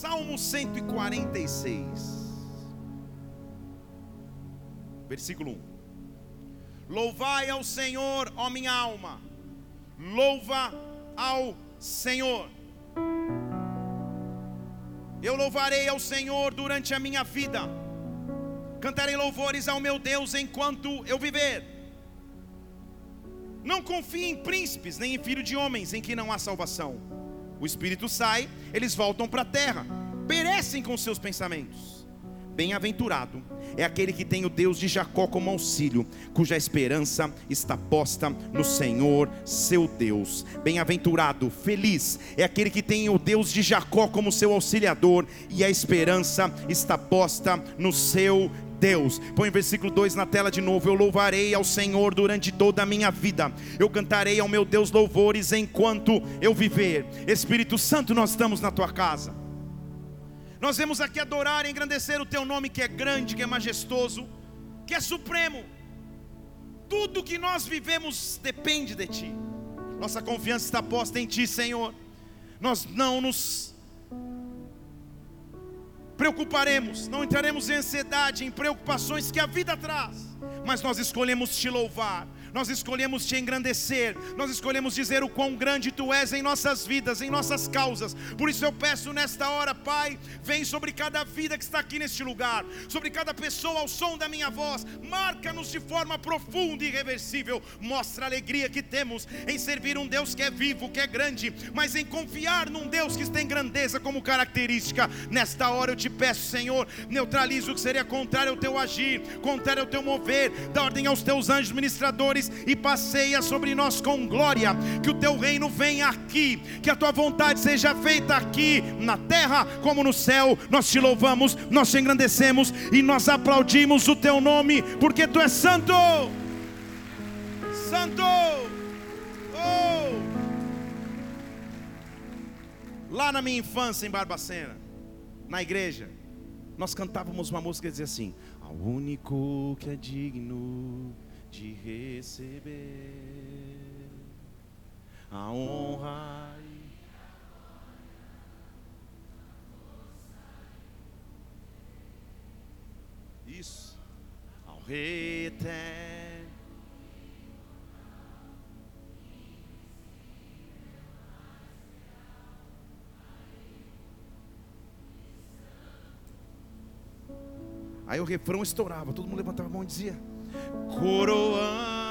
Salmo 146, versículo 1. Louvai ao Senhor, ó minha alma, louva ao Senhor. Eu louvarei ao Senhor durante a minha vida, cantarei louvores ao meu Deus enquanto eu viver. Não confie em príncipes, nem em filho de homens, em que não há salvação. O espírito sai, eles voltam para a terra, perecem com seus pensamentos. Bem-aventurado é aquele que tem o Deus de Jacó como auxílio, cuja esperança está posta no Senhor, seu Deus. Bem-aventurado, feliz é aquele que tem o Deus de Jacó como seu auxiliador e a esperança está posta no seu Deus. Põe o versículo 2 na tela de novo. Eu louvarei ao Senhor durante toda a minha vida. Eu cantarei ao meu Deus louvores enquanto eu viver. Espírito Santo, nós estamos na tua casa. Nós vemos aqui adorar e engrandecer o teu nome que é grande, que é majestoso, que é supremo. Tudo que nós vivemos depende de ti. Nossa confiança está posta em ti, Senhor. Nós não nos preocuparemos, não entraremos em ansiedade, em preocupações que a vida traz, mas nós escolhemos te louvar, nós escolhemos te engrandecer, nós escolhemos dizer o quão grande tu és em nossas vidas, em nossas causas. Por isso eu peço nesta hora, Pai, vem sobre cada vida que está aqui neste lugar, sobre cada pessoa ao som da minha voz, marca-nos de forma profunda e irreversível. Mostra a alegria que temos em servir um Deus que é vivo, que é grande, mas em confiar num Deus que tem grandeza como característica. Nesta hora eu te peço, Senhor, neutralize o que seria contrário ao teu agir, contrário ao teu mover, dá ordem aos teus anjos ministradores e passeia sobre nós com glória. Que o teu reino venha aqui, que a tua vontade seja feita aqui na terra como no céu. Nós te louvamos, nós te engrandecemos e nós aplaudimos o teu nome, porque tu és santo. Santo! Oh! Lá na minha infância em Barbacena, na igreja, nós cantávamos uma música que dizia assim: Ao único que é digno de receber a honra e isso ao Rei eterno. Aí o refrão estourava, todo mundo levantava a mão e dizia: coroamos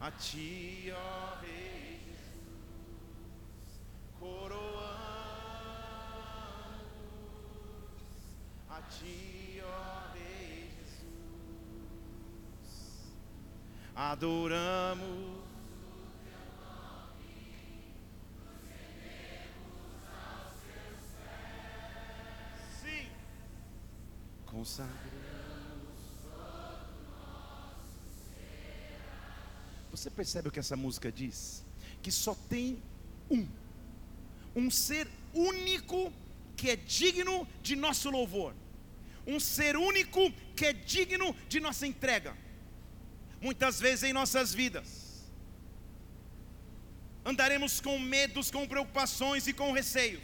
a ti, ó Rei Jesus, coroamos a ti, ó Rei Jesus, adoramos. consagramos. Você percebe o que essa música diz? Que só tem um, um ser único que é digno de nosso louvor, um ser único que é digno de nossa entrega. Muitas vezes em nossas vidas, andaremos com medos, com preocupações e com receios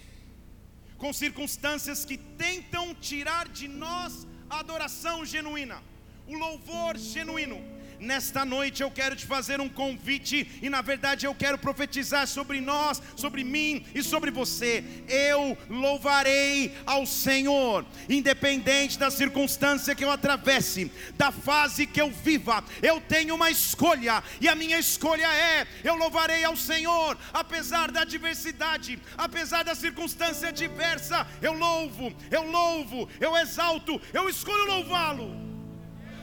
com circunstâncias que tentam tirar de nós a adoração genuína, o louvor genuíno. Nesta noite eu quero te fazer um convite e na verdade eu quero profetizar sobre nós, sobre mim e sobre você. Eu louvarei ao Senhor, independente da circunstância que eu atravesse, da fase que eu viva. Eu tenho uma escolha e a minha escolha é: eu louvarei ao Senhor, apesar da adversidade, apesar da circunstância adversa. Eu louvo, eu louvo, eu exalto, eu escolho louvá-lo.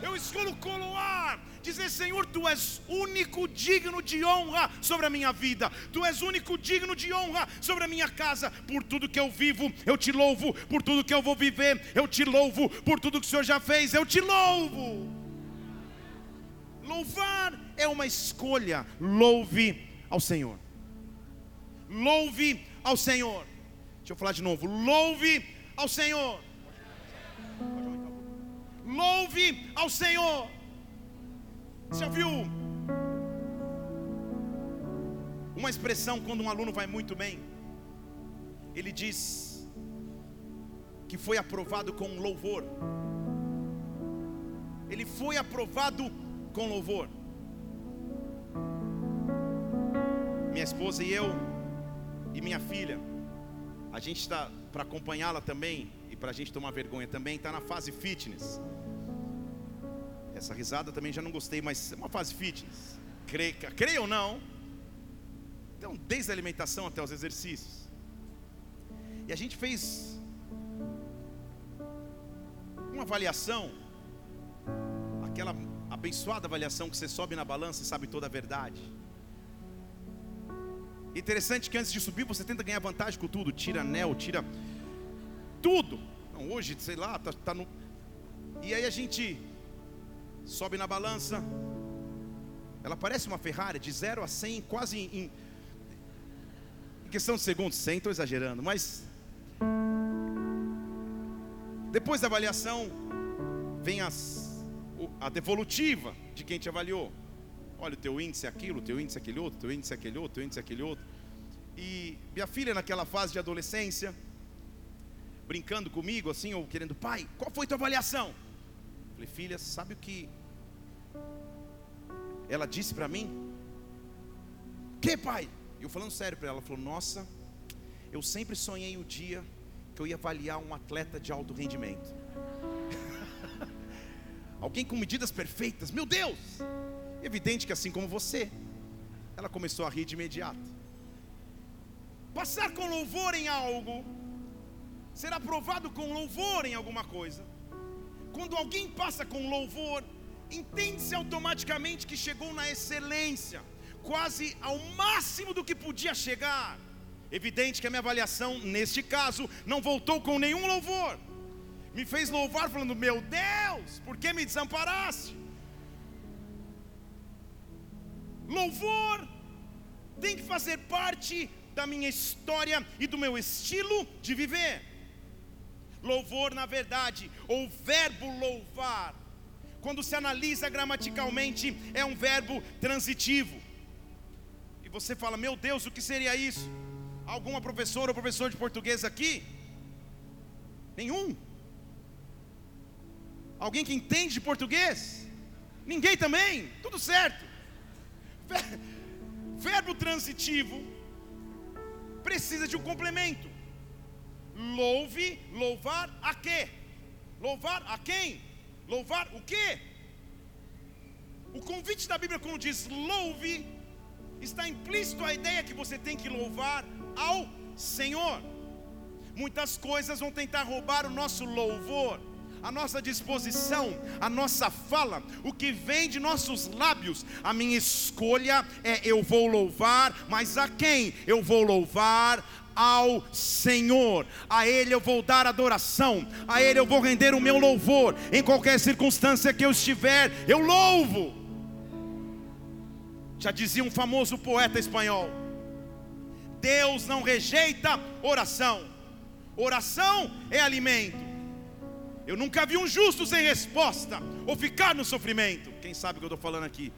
Eu escolho coloar dizer: Senhor, tu és único digno de honra sobre a minha vida, tu és único digno de honra sobre a minha casa. Por tudo que eu vivo, eu te louvo, por tudo que eu vou viver, eu te louvo, por tudo que o Senhor já fez, eu te louvo. Louvar é uma escolha, louve ao Senhor. Louve ao Senhor. Deixa eu falar de novo. Louve ao Senhor. Louve ao Senhor. Você já viu uma expressão quando um aluno vai muito bem? ele diz que foi aprovado com louvor. Ele foi aprovado com louvor. Minha esposa e eu e minha filha, a gente está para acompanhá-la também e para a gente tomar vergonha também, está na fase fitness. Essa risada também já não gostei, mas é uma fase fitness. Creia, creia ou não, então desde a alimentação até os exercícios. E a gente fez uma avaliação, aquela abençoada avaliação que você sobe na balança e sabe toda a verdade. Interessante que antes de subir você tenta ganhar vantagem com tudo, tira anel, tira tudo. Não, hoje, sei lá, tá, tá no. E aí a gente sobe na balança. Ela parece uma Ferrari de 0 a 100, quase em, em questão de segundos. 100, estou exagerando, mas. Depois da avaliação, vem as, a devolutiva de quem te avaliou. Olha, o teu índice é aquilo, o teu índice é aquele outro, o teu índice é aquele outro, o teu índice é aquele outro. E minha filha, naquela fase de adolescência, brincando comigo, assim, ou querendo, pai, qual foi tua avaliação? Falei, filha, sabe o que ela disse para mim? Que pai? Eu falando sério para ela, ela falou, nossa, eu sempre sonhei o dia que eu ia avaliar um atleta de alto rendimento. Alguém com medidas perfeitas, meu Deus! Evidente que assim como você, ela começou a rir de imediato. Passar com louvor em algo, ser aprovado com louvor em alguma coisa. Quando alguém passa com louvor, entende-se automaticamente que chegou na excelência, quase ao máximo do que podia chegar. Evidente que a minha avaliação, neste caso, não voltou com nenhum louvor. Me fez louvar, falando: Meu Deus, por que me desamparaste? Louvor tem que fazer parte da minha história e do meu estilo de viver. Louvor, na verdade, ou verbo louvar, quando se analisa gramaticalmente, é um verbo transitivo. E você fala, meu Deus, o que seria isso? Alguma professora ou professor de português aqui? Nenhum. Alguém que entende de português? Ninguém também? Tudo certo. Verbo transitivo precisa de um complemento. Louve, louvar a quê? Louvar a quem? Louvar o quê? O convite da Bíblia, quando diz louve, está implícito a ideia que você tem que louvar ao Senhor. Muitas coisas vão tentar roubar o nosso louvor a nossa disposição, a nossa fala, o que vem de nossos lábios. A minha escolha é: eu vou louvar, mas a quem? Eu vou louvar ao Senhor, a Ele eu vou dar adoração, a Ele eu vou render o meu louvor, em qualquer circunstância que eu estiver, eu louvo. Já dizia um famoso poeta espanhol: Deus não rejeita oração, oração é alimento. Eu nunca vi um justo sem resposta ou ficar no sofrimento. Quem sabe o que eu estou falando aqui?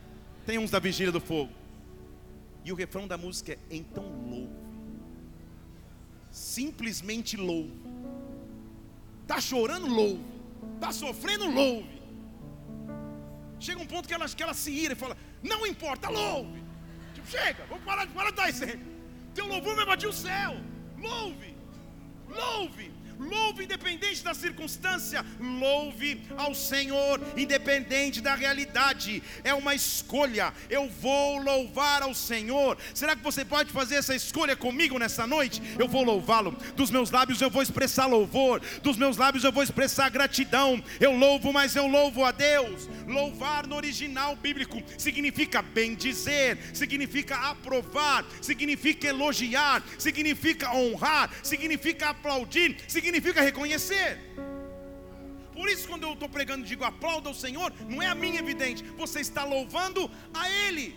Tem uns da vigília do fogo. E o refrão da música é então louve. Simplesmente louve. Tá chorando louve. Tá sofrendo louve. Chega um ponto que ela, que ela se ira e fala: Não importa, louve. Tipo, chega, vamos parar, de dar exemplo. Teu louvor vai bater o céu. Louve. Louve. Louve independente da circunstância, louve ao Senhor independente da realidade. É uma escolha. Eu vou louvar ao Senhor. Será que você pode fazer essa escolha comigo nessa noite? Eu vou louvá-lo. Dos meus lábios eu vou expressar louvor. Dos meus lábios eu vou expressar gratidão. Eu louvo, mas eu louvo a Deus. Louvar no original bíblico significa bendizer, significa aprovar, significa elogiar, significa honrar, significa aplaudir, significa significa reconhecer. Por isso, quando eu estou pregando, digo aplauda o Senhor, não é a minha evidente, você está louvando a Ele.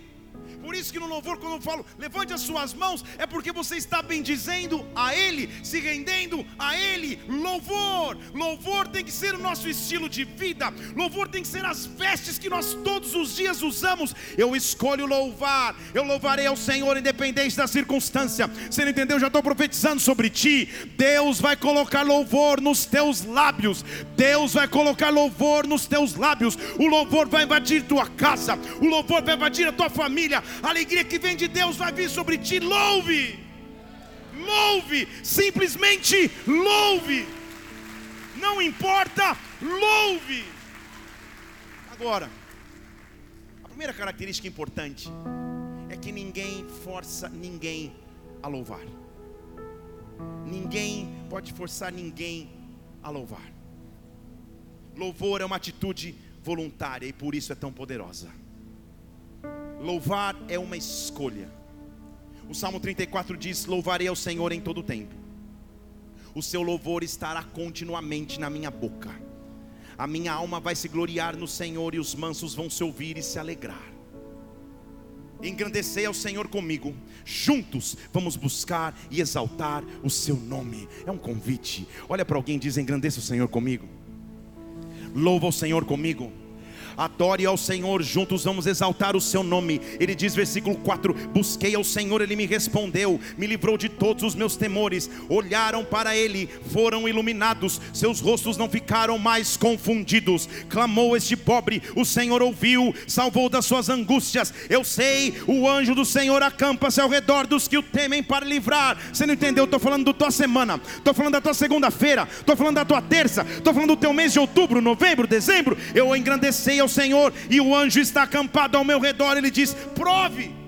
Por isso que no louvor, quando eu falo, levante as suas mãos, é porque você está bendizendo a Ele, se rendendo a Ele. Louvor, louvor tem que ser o nosso estilo de vida, louvor tem que ser as vestes que nós todos os dias usamos. Eu escolho louvar, eu louvarei ao Senhor, independente da circunstância. Você não entendeu? Eu já estou profetizando sobre ti. Deus vai colocar louvor nos teus lábios, Deus vai colocar louvor nos teus lábios. O louvor vai invadir tua casa, o louvor vai invadir a tua família, a alegria que vem de Deus vai vir sobre ti. Louve, louve, simplesmente louve. Não importa, louve. Agora, a primeira característica importante é que ninguém força ninguém a louvar. Ninguém pode forçar ninguém a louvar. Louvor é uma atitude voluntária e por isso é tão poderosa. Louvar é uma escolha. O Salmo 34 diz: Louvarei ao Senhor em todo o tempo. O seu louvor estará continuamente na minha boca. A minha alma vai se gloriar no Senhor e os mansos vão se ouvir e se alegrar. Engrandecei ao Senhor comigo, juntos vamos buscar e exaltar o seu nome. É um convite. Olha para alguém e diz: Engrandeça o Senhor comigo. Louva o Senhor comigo adore ao Senhor, juntos vamos exaltar o seu nome. Ele diz, versículo 4: Busquei ao Senhor, ele me respondeu, me livrou de todos os meus temores. Olharam para ele, foram iluminados, seus rostos não ficaram mais confundidos. Clamou este pobre, o Senhor ouviu, salvou das suas angústias. Eu sei, o anjo do Senhor acampa-se ao redor dos que o temem para livrar. Você não entendeu? Estou falando da tua semana, estou falando da tua segunda-feira, estou falando da tua terça, estou falando do teu mês de outubro, novembro, dezembro. Eu engrandecei Senhor, e o anjo está acampado ao meu redor. Ele diz: prove.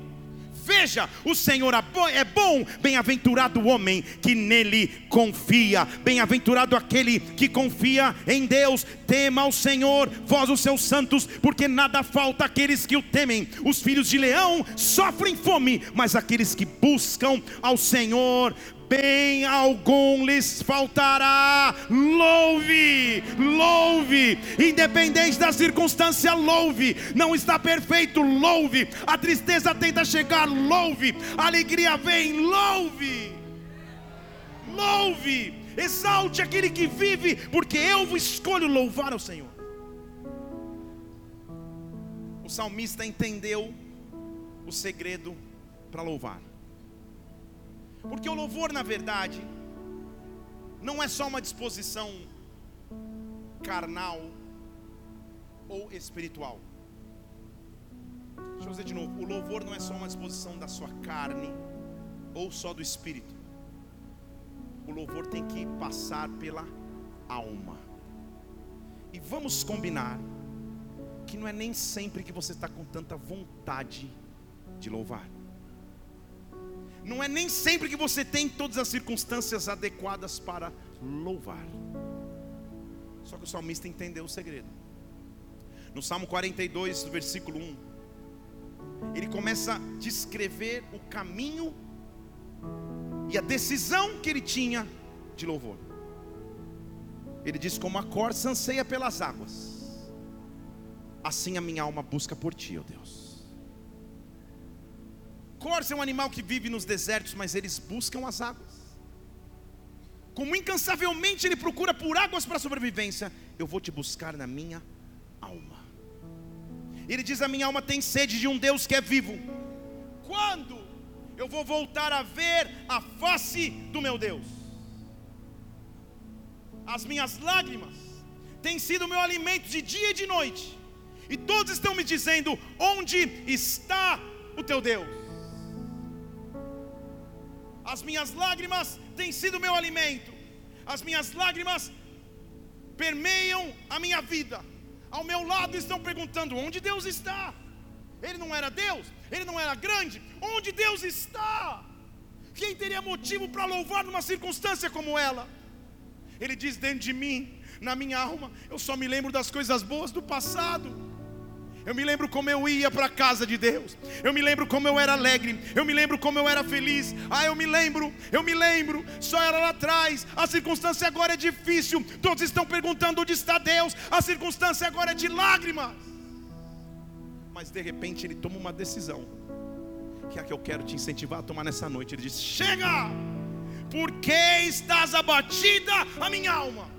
Veja, o Senhor é bom, bem-aventurado o homem que nele confia, bem-aventurado aquele que confia em Deus. Tema ao Senhor, vós os seus santos, porque nada falta àqueles que o temem. Os filhos de leão sofrem fome, mas aqueles que buscam ao Senhor bem algum lhes faltará. Louve, louve, independente da circunstância, louve. Não está perfeito, louve. A tristeza tenta chegar, louve. A alegria vem, louve. Louve, exalte aquele que vive, porque eu escolho louvar ao Senhor. O salmista entendeu o segredo para louvar. Porque o louvor, na verdade, não é só uma disposição carnal ou espiritual. Deixa eu dizer de novo: o louvor não é só uma disposição da sua carne ou só do espírito. O louvor tem que passar pela alma. E vamos combinar que não é nem sempre que você está com tanta vontade de louvar. Não é nem sempre que você tem todas as circunstâncias adequadas para louvar. Só que o salmista entendeu o segredo. No Salmo 42, versículo 1, ele começa a descrever o caminho e a decisão que ele tinha de louvor. Ele diz: Como a corça anseia pelas águas, assim a minha alma busca por ti, ó Deus. Corça é um animal que vive nos desertos, mas eles buscam as águas. Como incansavelmente ele procura por águas para sobrevivência, eu vou te buscar na minha alma. Ele diz: A minha alma tem sede de um Deus que é vivo. Quando eu vou voltar a ver a face do meu Deus? As minhas lágrimas têm sido meu alimento de dia e de noite, e todos estão me dizendo: Onde está o teu Deus? As minhas lágrimas têm sido meu alimento. As minhas lágrimas permeiam a minha vida. Ao meu lado estão perguntando: onde Deus está? Ele não era Deus? Ele não era grande? Onde Deus está? Quem teria motivo para louvar numa circunstância como ela? Ele diz dentro de mim, na minha alma, eu só me lembro das coisas boas do passado. Eu me lembro como eu ia para a casa de Deus. Eu me lembro como eu era alegre. Eu me lembro como eu era feliz. Ah, eu me lembro, eu me lembro. Só era lá atrás. A circunstância agora é difícil. Todos estão perguntando onde está Deus. A circunstância agora é de lágrimas. Mas de repente ele toma uma decisão. que é a que eu quero te incentivar a tomar nessa noite. Ele diz: Chega! Por que estás abatida a minha alma?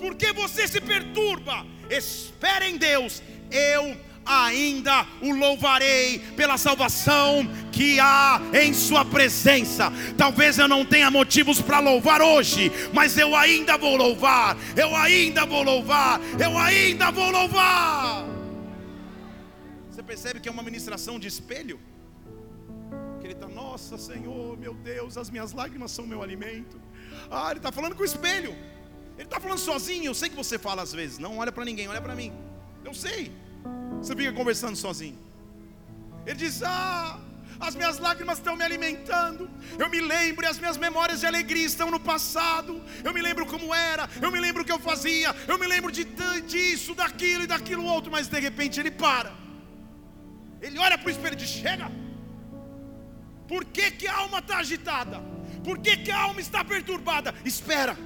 Por que você se perturba? Espera em Deus, eu ainda o louvarei pela salvação que há em Sua presença. Talvez eu não tenha motivos para louvar hoje, mas eu ainda vou louvar, eu ainda vou louvar, eu ainda vou louvar. Você percebe que é uma ministração de espelho? Que ele está, nossa Senhor, meu Deus, as minhas lágrimas são meu alimento. Ah, ele está falando com o espelho. Ele está falando sozinho. Eu sei que você fala às vezes, não olha para ninguém, olha para mim. Eu sei. Você fica conversando sozinho. Ele diz: Ah, as minhas lágrimas estão me alimentando. Eu me lembro, e as minhas memórias de alegria estão no passado. Eu me lembro como era, eu me lembro o que eu fazia, eu me lembro de disso, daquilo e daquilo outro. Mas de repente ele para. Ele olha para o espelho e diz: Chega. Por que, que a alma está agitada? Por que, que a alma está perturbada? Espera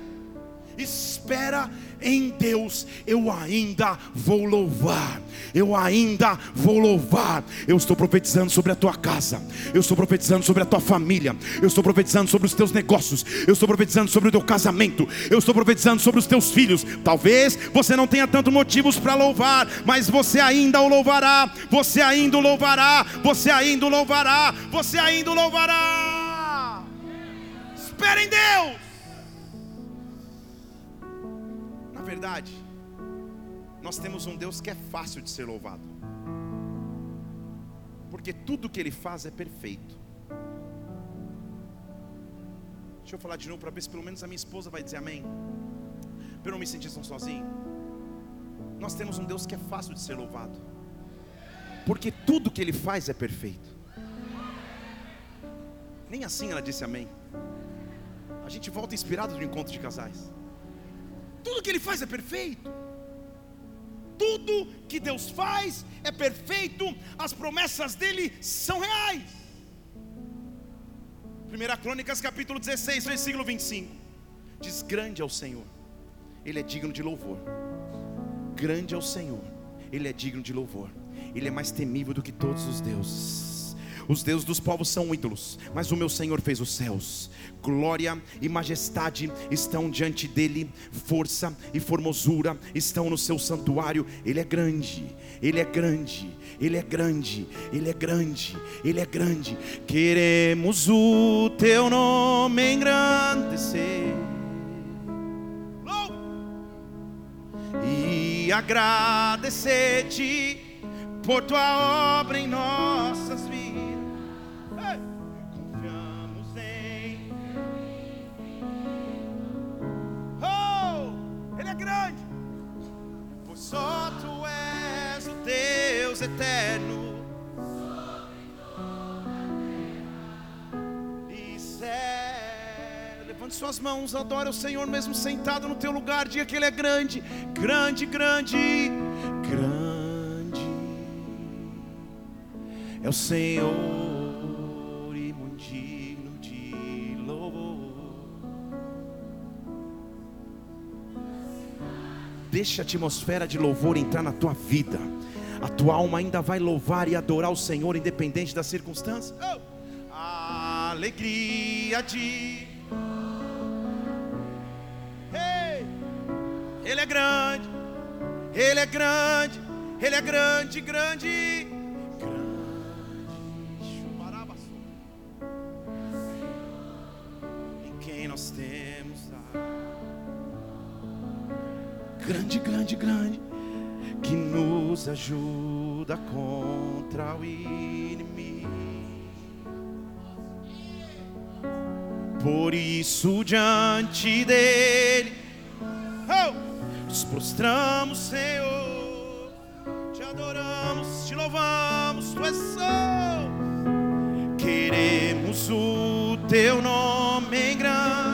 espera em Deus, eu ainda vou louvar, eu ainda vou louvar. Eu estou profetizando sobre a tua casa, eu estou profetizando sobre a tua família, eu estou profetizando sobre os teus negócios, eu estou profetizando sobre o teu casamento, eu estou profetizando sobre os teus filhos. Talvez você não tenha tanto motivos para louvar, mas você ainda o louvará, você ainda o louvará, você ainda o louvará, você ainda o louvará. Espera em Deus. Verdade, nós temos um Deus que é fácil de ser louvado, porque tudo que Ele faz é perfeito. Deixa eu falar de novo para ver se pelo menos a minha esposa vai dizer amém, para eu não me sentir tão sozinho. Nós temos um Deus que é fácil de ser louvado, porque tudo que Ele faz é perfeito. Nem assim ela disse amém. A gente volta inspirado do encontro de casais. Tudo que Ele faz é perfeito. Tudo que Deus faz é perfeito, as promessas dele são reais. 1 Crônicas capítulo 16, versículo 25. Diz: Grande é o Senhor, Ele é digno de louvor. Grande é o Senhor, Ele é digno de louvor. Ele é mais temível do que todos os deuses. Os deuses dos povos são ídolos, mas o meu Senhor fez os céus. Glória e majestade estão diante dele, força e formosura estão no seu santuário. Ele é grande, ele é grande, ele é grande, ele é grande, ele é grande. Queremos o teu nome engrandecer. E agradecer-te por tua obra em nossas só tu és o Deus eterno. Levante suas mãos, adore o Senhor mesmo sentado no teu lugar. Diga que Ele é grande, grande, grande, grande. É o Senhor. Deixa a atmosfera de louvor entrar na tua vida. A tua alma ainda vai louvar e adorar o Senhor, independente das circunstâncias. Oh! Alegria de. Hey! Ele é grande, Ele é grande, Ele é grande, grande. Grande. Em quem nós temos grande, grande, grande, que nos ajuda contra o inimigo. Por isso, diante dele, oh, nos prostramos, Senhor, te adoramos, te louvamos, tu és santo. Queremos o teu nome em grande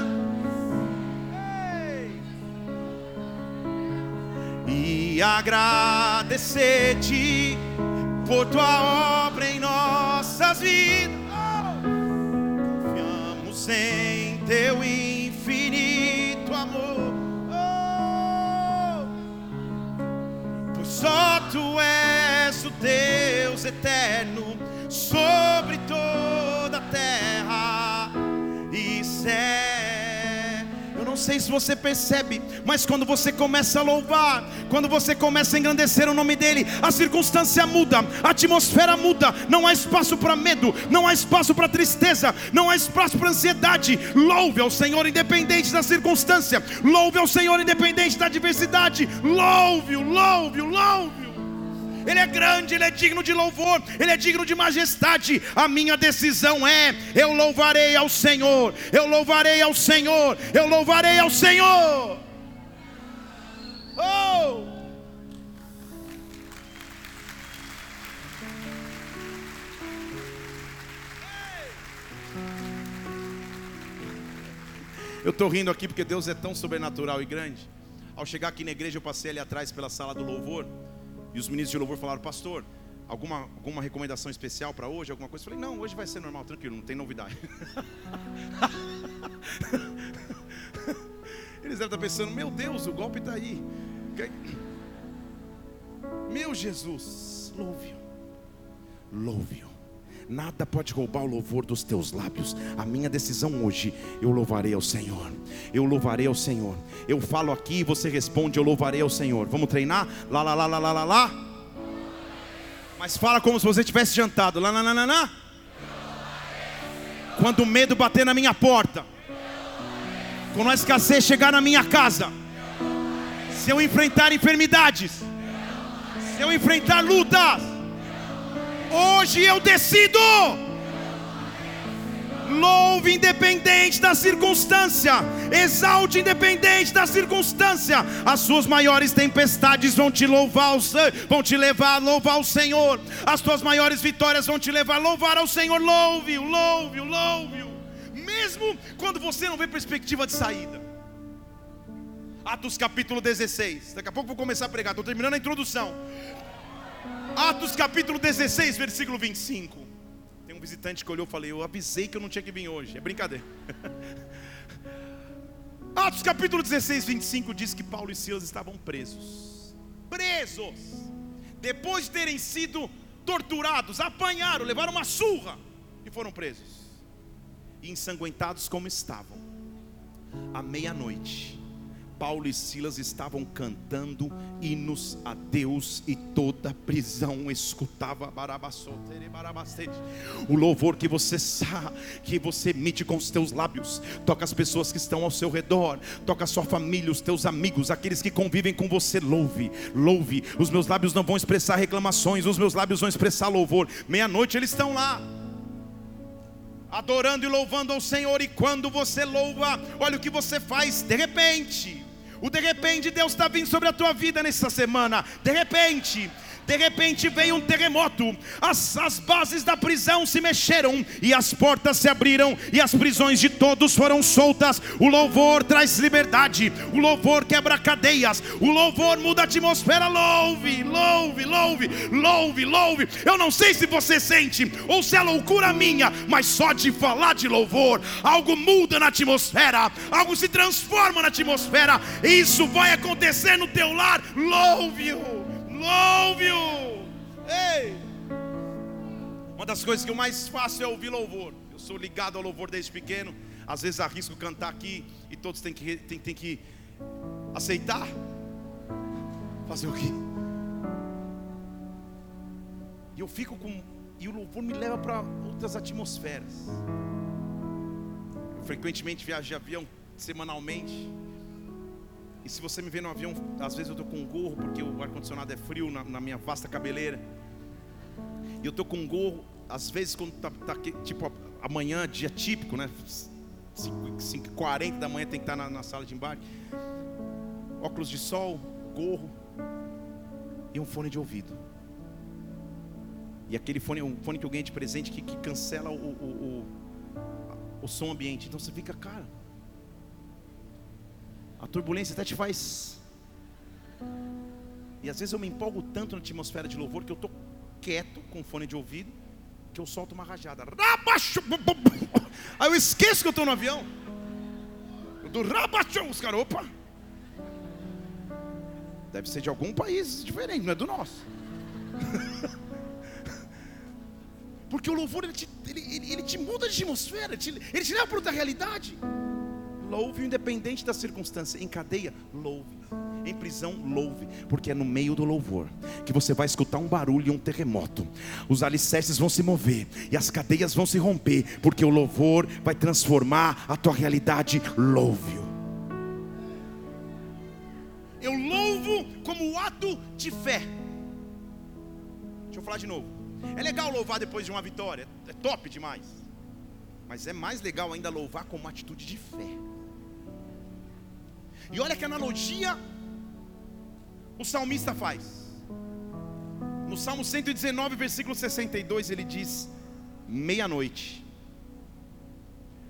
e agradecer-te por tua obra em nossas vidas. Confiamos em teu infinito amor. Oh, pois só tu és o Deus eterno não sei se você percebe, mas quando você começa a louvar, quando você começa a engrandecer o nome dEle, a circunstância muda, a atmosfera muda, não há espaço para medo, não há espaço para tristeza, não há espaço para ansiedade. Louve ao Senhor, independente da circunstância, louve ao Senhor, independente da adversidade, louve-o, louve-o, louve-o. Ele é grande, Ele é digno de louvor, Ele é digno de majestade. A minha decisão é: eu louvarei ao Senhor, eu louvarei ao Senhor, eu louvarei ao Senhor. Oh! Eu estou rindo aqui porque Deus é tão sobrenatural e grande. Ao chegar aqui na igreja, eu passei ali atrás pela sala do louvor. E os ministros de louvor falaram, pastor, alguma, alguma recomendação especial para hoje? Alguma coisa? Eu falei, não, hoje vai ser normal, tranquilo, não tem novidade. Eles devem estar pensando, meu Deus, o golpe está aí. Meu Jesus, louve-o, louve-o. Nada pode roubar o louvor dos teus lábios. A minha decisão hoje, eu louvarei ao Senhor. Eu louvarei ao Senhor. Eu falo aqui e você responde, eu louvarei ao Senhor. Vamos treinar? Lá, lá, lá, lá, lá, lá, lá. Mas fala como se você tivesse jantado. Lá, lá, lá, lá, lá. Quando o medo bater na minha porta. Quando a escassez chegar na minha casa. Se eu enfrentar enfermidades. Se eu enfrentar lutas Hoje eu decido. Louve independente da circunstância, exalte independente da circunstância. As suas maiores tempestades vão te louvar, vão te levar a louvar o Senhor. As tuas maiores vitórias vão te levar a louvar ao Senhor. Louve-o, louve-o, louve-o. Mesmo quando você não vê perspectiva de saída. Atos capítulo 16. Daqui a pouco vou começar a pregar. Estou terminando a introdução. Atos capítulo 16, versículo 25. Tem um visitante que olhou e falei: Eu avisei que eu não tinha que vir hoje. É brincadeira. Atos capítulo 16, 25 diz que Paulo e Silas estavam presos. Presos. Depois de terem sido torturados, apanharam, levaram uma surra e foram presos. E ensanguentados como estavam. À meia-noite Paulo e Silas estavam cantando hinos a Deus e toda a prisão escutava o louvor que você que você emite com os teus lábios, toca as pessoas que estão ao seu redor, toca a sua família, os teus amigos, aqueles que convivem com você. Louve, louve. Os meus lábios não vão expressar reclamações, os meus lábios vão expressar louvor. Meia-noite eles estão lá adorando e louvando ao Senhor. E quando você louva, olha o que você faz de repente. O de repente Deus está vindo sobre a tua vida nessa semana. De repente, de repente veio um terremoto, as, as bases da prisão se mexeram, e as portas se abriram, e as prisões de todos foram soltas. O louvor traz liberdade, o louvor quebra cadeias, o louvor muda a atmosfera. Louve, louve, louve, louve, louve. Eu não sei se você sente, ou se é loucura minha, mas só de falar de louvor, algo muda na atmosfera, algo se transforma na atmosfera, isso vai acontecer no teu lar. Louve-o. Louve-o! Ei! Uma das coisas que eu mais faço é ouvir louvor. Eu sou ligado ao louvor desde pequeno. Às vezes arrisco cantar aqui e todos têm que, têm, têm que aceitar. Fazer o quê? E eu fico com. E o louvor me leva para outras atmosferas. Eu frequentemente viajo de avião semanalmente. E se você me vê no avião, às vezes eu estou com um gorro, porque o ar-condicionado é frio na, na, minha vasta cabeleira. E eu estou com um gorro, às vezes quando está tá, tipo amanhã, dia típico, né? 5h40 da manhã tem que estar tá na, na sala de embarque. Óculos de sol, gorro e um fone de ouvido. E aquele fone um fone que eu ganhei de presente que, que cancela o, o, o, o som ambiente. Então você fica, cara, a turbulência até te faz. E às vezes eu me empolgo tanto na atmosfera de louvor que eu estou quieto com fone de ouvido que eu solto uma rajada. Aí eu esqueço que eu estou no avião. Do rabachão, os caras, opa. Deve ser de algum país diferente, não é do nosso. Porque o louvor ele te, ele, ele, ele te muda de atmosfera, ele te, ele te leva para outra realidade. Louve, independente da circunstância. Em cadeia, louve. Em prisão, louve, porque é no meio do louvor que você vai escutar um barulho e um terremoto. Os alicerces vão se mover e as cadeias vão se romper, porque o louvor vai transformar a tua realidade. Louve-o. Eu louvo como ato de fé. Deixa eu falar de novo. É legal louvar depois de uma vitória, é top demais. Mas é mais legal ainda louvar com uma atitude de fé. E olha que analogia o salmista faz. No Salmo 119, versículo 62, ele diz: Meia-noite,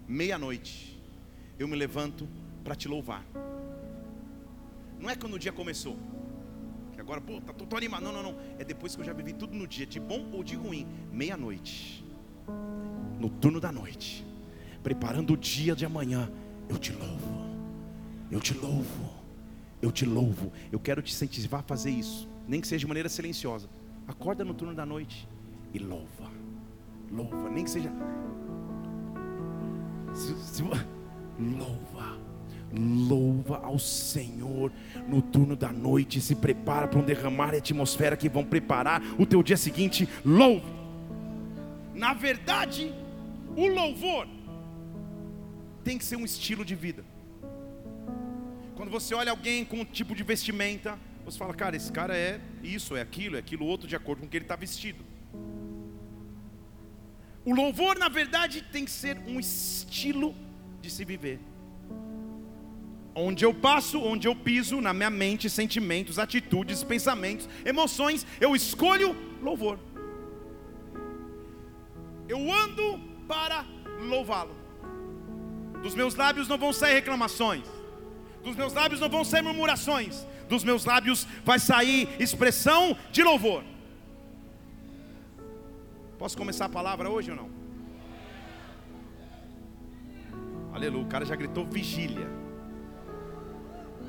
meia-noite, eu me levanto para te louvar. Não é quando o dia começou, que agora, pô, tá, tô, animado. Não, não, não. É depois que eu já vivi tudo no dia, de bom ou de ruim. Meia-noite no turno da noite, preparando o dia de amanhã, eu te louvo, eu te louvo, eu te louvo. Eu quero te incentivar a fazer isso, nem que seja de maneira silenciosa. Acorda no turno da noite e louva, louva, nem que seja. Se, se, louva, louva ao Senhor no turno da noite. Se prepara para um derramar de atmosfera que vão preparar o teu dia seguinte. Louve. Na verdade, o louvor tem que ser um estilo de vida. Quando você olha alguém com um tipo de vestimenta, você fala, cara, esse cara é isso, é aquilo, é aquilo outro, de acordo com o que ele está vestido. O louvor, na verdade, tem que ser um estilo de se viver. Onde eu passo, onde eu piso, na minha mente, sentimentos, atitudes, pensamentos, emoções, eu escolho louvor. Eu ando para louvá-lo. Dos meus lábios não vão sair reclamações, dos meus lábios não vão sair murmurações, dos meus lábios vai sair expressão de louvor. Posso começar a palavra hoje ou não? Aleluia, o cara já gritou vigília.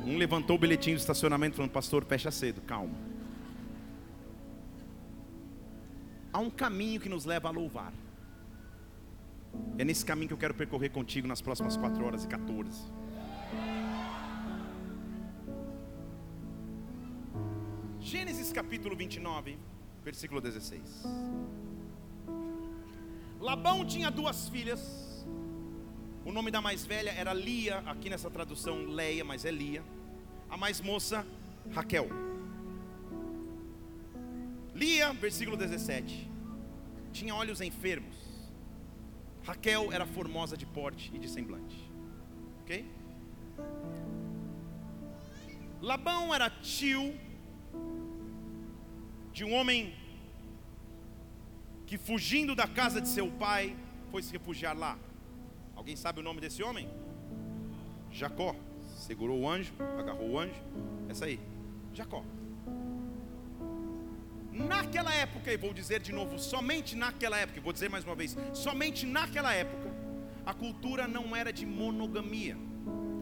Um levantou o bilhetinho do estacionamento falando, pastor, fecha cedo, calma. Há um caminho que nos leva a louvar. É nesse caminho que eu quero percorrer contigo nas próximas 4 horas e 14. Gênesis capítulo 29, versículo 16. Labão tinha duas filhas. O nome da mais velha era Lia, aqui nessa tradução Leia, mas é Lia. A mais moça, Raquel. Lia, versículo 17, tinha olhos enfermos Raquel era formosa de porte e de semblante. Ok? Labão era tio de um homem que, fugindo da casa de seu pai, foi se refugiar lá. Alguém sabe o nome desse homem? Jacó. Segurou o anjo, agarrou o anjo. Essa aí, Jacó. Naquela época, e vou dizer de novo, somente naquela época, vou dizer mais uma vez, somente naquela época, a cultura não era de monogamia.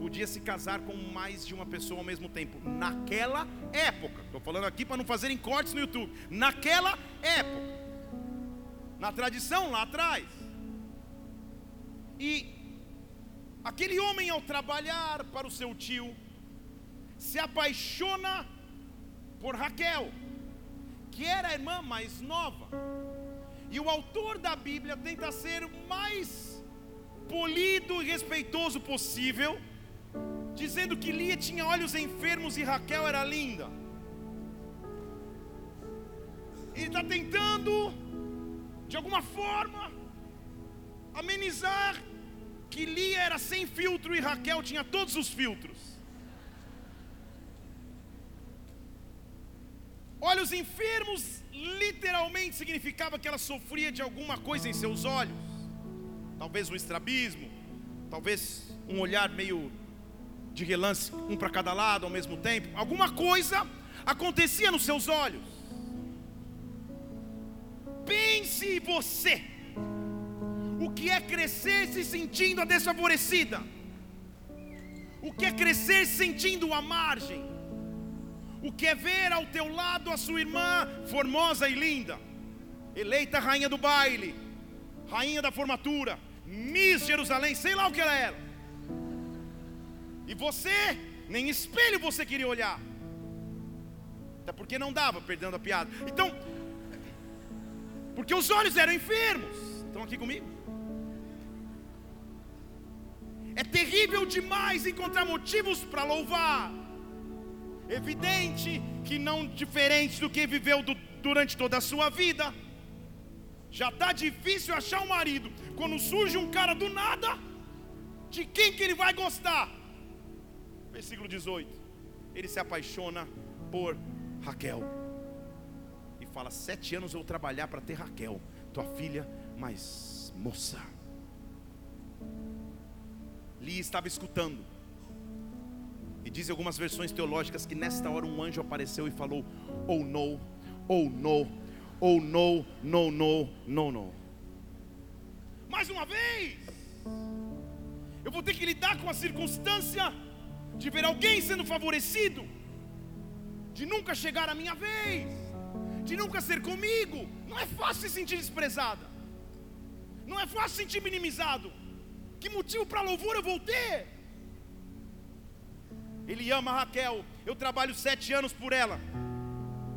Podia se casar com mais de uma pessoa ao mesmo tempo. Naquela época, estou falando aqui para não fazerem cortes no YouTube. Naquela época, na tradição lá atrás. E aquele homem, ao trabalhar para o seu tio, se apaixona por Raquel que era a irmã mais nova. E o autor da Bíblia tenta ser mais polido e respeitoso possível, dizendo que Lia tinha olhos enfermos e Raquel era linda. Ele está tentando, de alguma forma, amenizar que Lia era sem filtro e Raquel tinha todos os filtros. Olhos enfermos literalmente significava que ela sofria de alguma coisa em seus olhos. Talvez um estrabismo, talvez um olhar meio de relance, um para cada lado ao mesmo tempo. Alguma coisa acontecia nos seus olhos. Pense você, o que é crescer se sentindo a desfavorecida? O que é crescer se sentindo a margem? O que é ver ao teu lado a sua irmã formosa e linda, eleita rainha do baile, rainha da formatura, Miss Jerusalém, sei lá o que ela era. Você, nem espelho você queria olhar. Até porque não dava, perdendo a piada. Então, porque os olhos eram enfermos. Estão aqui comigo? É terrível demais encontrar motivos para louvar. Evidente que não diferente do que viveu do, durante toda a sua vida. Já está difícil achar um marido. Quando surge um cara do nada, de quem que ele vai gostar? Versículo 18. Ele se apaixona por Raquel. E fala: Sete anos eu vou trabalhar para ter Raquel, tua filha mais moça. Lia estava escutando. E diz algumas versões teológicas que nesta hora um anjo apareceu e falou: Oh no, oh no, oh no, no, no, no, no. Mais uma vez, eu vou ter que lidar com a circunstância de ver alguém sendo favorecido, de nunca chegar a minha vez, de nunca ser comigo. Não é fácil se sentir desprezada, não é fácil se sentir minimizado. Que motivo para louvor eu vou ter? Ele ama Raquel, eu trabalho sete anos por ela,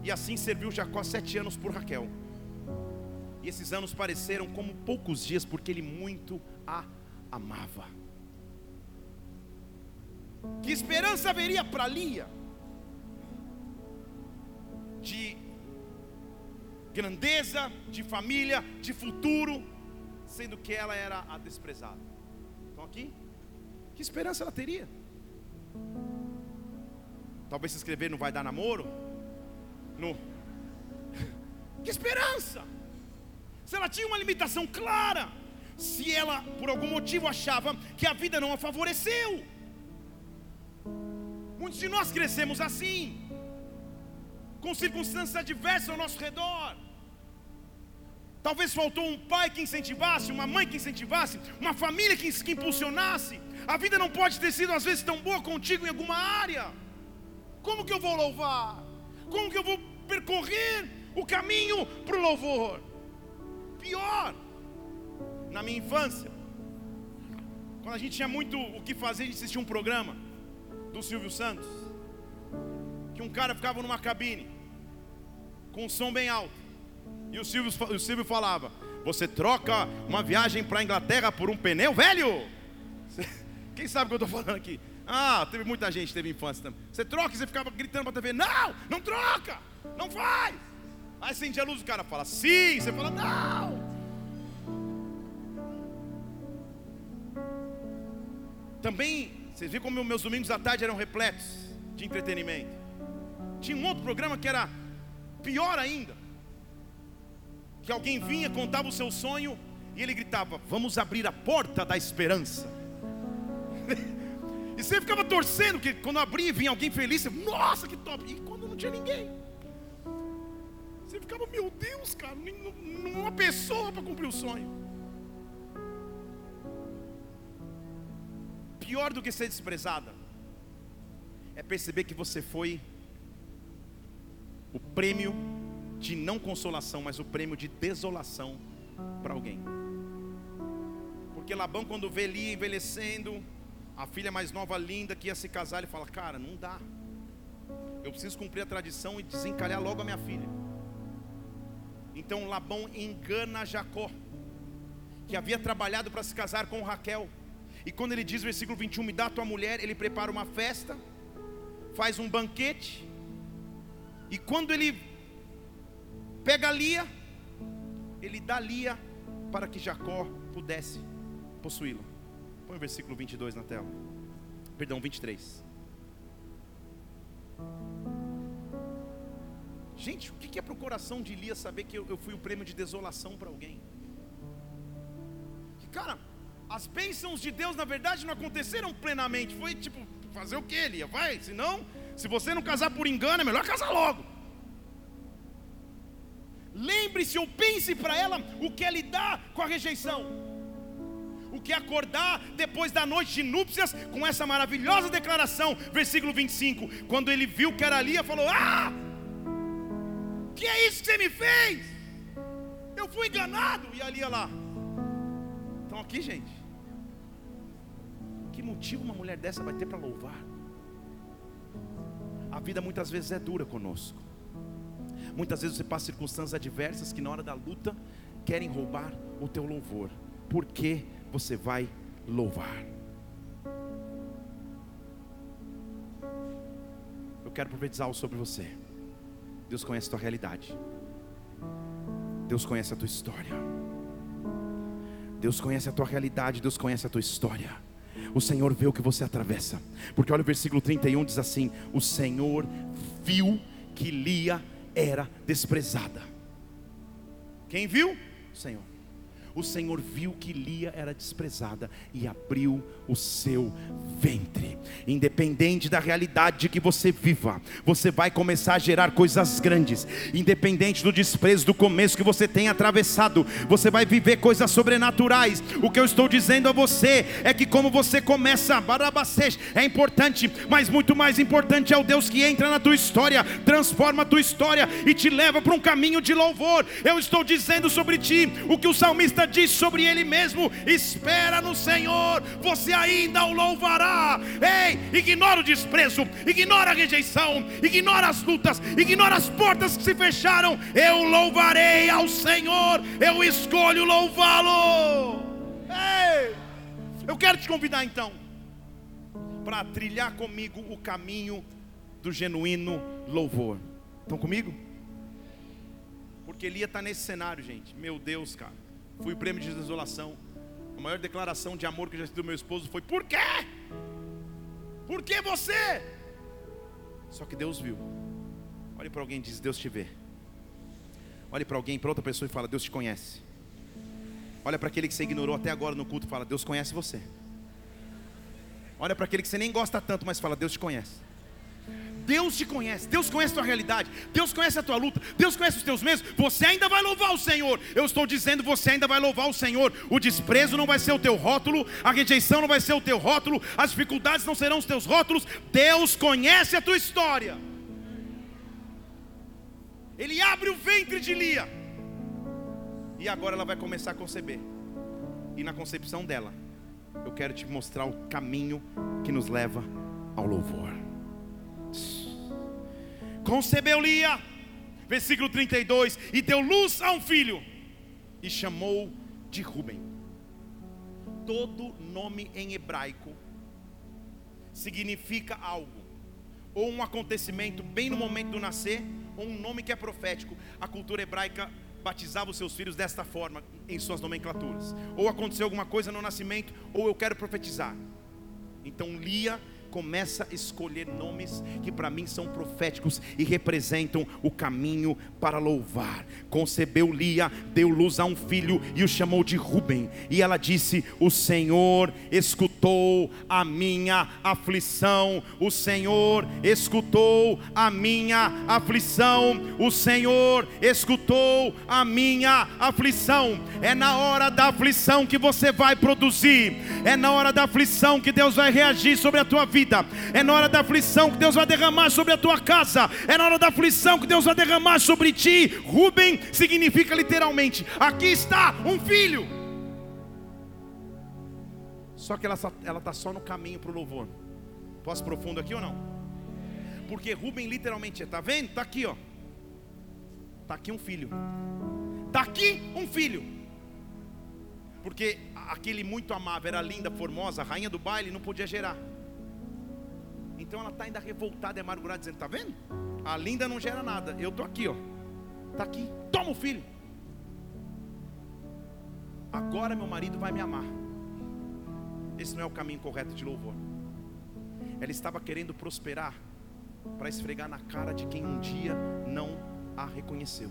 e assim serviu Jacó sete anos por Raquel. E esses anos pareceram como poucos dias, porque ele muito a amava. Que esperança haveria para Lia? De grandeza, de família, de futuro, sendo que ela era a desprezada. Estão aqui? Que esperança ela teria? Talvez se escrever não vai dar namoro? No. Que esperança! Se ela tinha uma limitação clara, se ela por algum motivo achava que a vida não a favoreceu. Muitos de nós crescemos assim, com circunstâncias adversas ao nosso redor. Talvez faltou um pai que incentivasse, uma mãe que incentivasse, uma família que, que impulsionasse. A vida não pode ter sido às vezes tão boa contigo em alguma área. Como que eu vou louvar? Como que eu vou percorrer o caminho para o louvor? Pior, na minha infância, quando a gente tinha muito o que fazer, a gente assistia um programa do Silvio Santos, que um cara ficava numa cabine com um som bem alto, e o Silvio, o Silvio falava: Você troca uma viagem para a Inglaterra por um pneu velho? Quem sabe o que eu estou falando aqui? Ah, teve muita gente teve infância também. Você troca e você ficava gritando para a TV: Não, não troca, não faz. Aí acende a luz, o cara fala sim, você fala não. Também vocês viram como meus domingos à tarde eram repletos de entretenimento. Tinha um outro programa que era pior ainda. Que alguém vinha, contava o seu sonho e ele gritava: Vamos abrir a porta da esperança. e você ficava torcendo, que quando abria vinha alguém feliz, você, nossa, que top! E quando não tinha ninguém, você ficava, meu Deus, cara, uma pessoa para cumprir o sonho. Pior do que ser desprezada é perceber que você foi o prêmio de não consolação, mas o prêmio de desolação para alguém. Porque Labão, quando vê Lia envelhecendo, a filha mais nova, linda, que ia se casar, ele fala: Cara, não dá. Eu preciso cumprir a tradição e desencalhar logo a minha filha. Então Labão engana Jacó, que havia trabalhado para se casar com Raquel. E quando ele diz, versículo 21, me dá tua mulher, ele prepara uma festa, faz um banquete, e quando ele pega Lia, ele dá Lia para que Jacó pudesse possuí-la. Põe o versículo 22 na tela. Perdão, 23. Gente, o que é para o coração de Lia saber que eu, fui o prêmio de desolação para alguém? Que cara, as bênçãos de Deus, na verdade, não aconteceram plenamente. Foi tipo, fazer o que, Elia? Vai, senão, se você não casar por engano, é melhor casar logo. Lembre-se ou pense para ela o que é lidar com a rejeição. O que é acordar depois da noite de núpcias com essa maravilhosa declaração, versículo 25. Quando ele viu que era Lia, falou: Ah, que é isso que você me fez? Eu fui enganado. E a Lia lá. Estão aqui, gente Que motivo uma mulher dessa vai ter para louvar? A vida muitas vezes é dura conosco. Muitas vezes você passa circunstâncias adversas que na hora da luta querem roubar o teu louvor. Por que você vai louvar? Eu quero profetizar algo sobre você. Deus conhece a tua realidade. Deus conhece a tua história. Deus conhece a tua realidade, Deus conhece a tua história. O Senhor vê o que você atravessa. Porque olha o versículo 31 diz assim: O Senhor viu que Lia era desprezada. Quem viu? O Senhor o Senhor viu que Lia era desprezada e abriu o seu ventre. Independente da realidade que você viva, você vai começar a gerar coisas grandes. Independente do desprezo do começo que você tem atravessado, você vai viver coisas sobrenaturais. O que eu estou dizendo a você é que como você começa, é importante, mas muito mais importante é o Deus que entra na tua história, transforma a tua história e te leva para um caminho de louvor. Eu estou dizendo sobre ti o que o salmista diz sobre ele mesmo: espera no Senhor, você ainda o louvará. Ei, ignora o desprezo, ignora a rejeição, ignora as lutas, ignora as portas que se fecharam. Eu louvarei ao Senhor, eu escolho louvá-lo. Ei, eu quero te convidar então para trilhar comigo o caminho do genuíno louvor. Estão comigo? Porque Elia está nesse cenário, gente. Meu Deus, cara. Fui o prêmio de desolação. A maior declaração de amor que eu já tive do meu esposo foi: Por quê? Por que você? Só que Deus viu. Olhe para alguém e diz: Deus te vê. Olhe para alguém, para outra pessoa e fala: Deus te conhece. Olha para aquele que você ignorou até agora no culto e fala: Deus conhece você. Olha para aquele que você nem gosta tanto, mas fala: Deus te conhece. Deus te conhece, Deus conhece a tua realidade, Deus conhece a tua luta, Deus conhece os teus medos. Você ainda vai louvar o Senhor. Eu estou dizendo, você ainda vai louvar o Senhor. O desprezo não vai ser o teu rótulo, a rejeição não vai ser o teu rótulo, as dificuldades não serão os teus rótulos. Deus conhece a tua história. Ele abre o ventre de Lia. E agora ela vai começar a conceber. E na concepção dela, eu quero te mostrar o caminho que nos leva ao louvor concebeu Lia, versículo 32, e deu luz a um filho, e chamou de Ruben. Todo nome em hebraico significa algo, ou um acontecimento bem no momento do nascer, ou um nome que é profético. A cultura hebraica batizava os seus filhos desta forma em suas nomenclaturas. Ou aconteceu alguma coisa no nascimento, ou eu quero profetizar. Então Lia começa a escolher nomes que para mim são proféticos e representam o caminho para louvar. Concebeu Lia, deu luz a um filho e o chamou de Ruben. E ela disse: O Senhor escutou a minha aflição. O Senhor escutou a minha aflição. O Senhor escutou a minha aflição. É na hora da aflição que você vai produzir. É na hora da aflição que Deus vai reagir sobre a tua vida vida. É na hora da aflição que Deus vai derramar sobre a tua casa. É na hora da aflição que Deus vai derramar sobre ti. Rubem significa literalmente: aqui está um filho. Só que ela está só no caminho para o louvor. Posso profundo aqui ou não? Porque Rubem literalmente, está vendo? Está aqui, ó. Está aqui um filho. Está aqui um filho. Porque aquele muito amável era linda, formosa, rainha do baile, não podia gerar. Então ela está ainda revoltada e amargurada, dizendo: Está vendo? A linda não gera nada. Eu estou aqui, ó. Está aqui. Toma o filho. Agora meu marido vai me amar. Esse não é o caminho correto de louvor. Ela estava querendo prosperar para esfregar na cara de quem um dia não a reconheceu.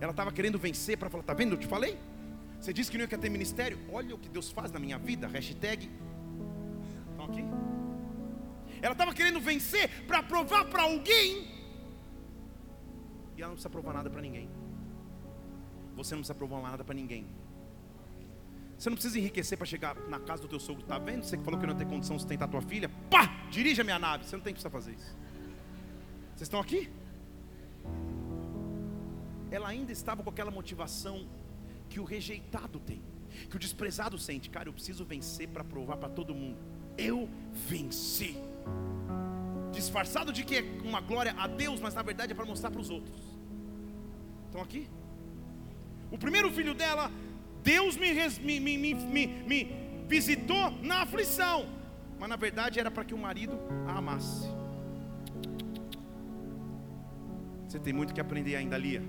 Ela estava querendo vencer para falar: Está vendo? Eu te falei. Você disse que não ia ter ministério. Olha o que Deus faz na minha vida. Hashtag. Ela estava querendo vencer para provar para alguém. E ela não precisa provar nada para ninguém. Você não precisa provar nada para ninguém. Você não precisa enriquecer para chegar na casa do teu sogro. Está vendo? Você que falou que não tem condição de sustentar tua filha. Pá! Dirija minha nave. Você não tem que precisar fazer isso. Vocês estão aqui? Ela ainda estava com aquela motivação que o rejeitado tem. que o desprezado sente, cara, eu preciso vencer para provar para todo mundo. Eu venci. Disfarçado de que é uma glória a Deus, mas na verdade é para mostrar para os outros. Estão aqui? O primeiro filho dela, Deus me, me, me, me, visitou na aflição, mas na verdade era para que o marido a amasse. Você tem muito que aprender ainda, Lia,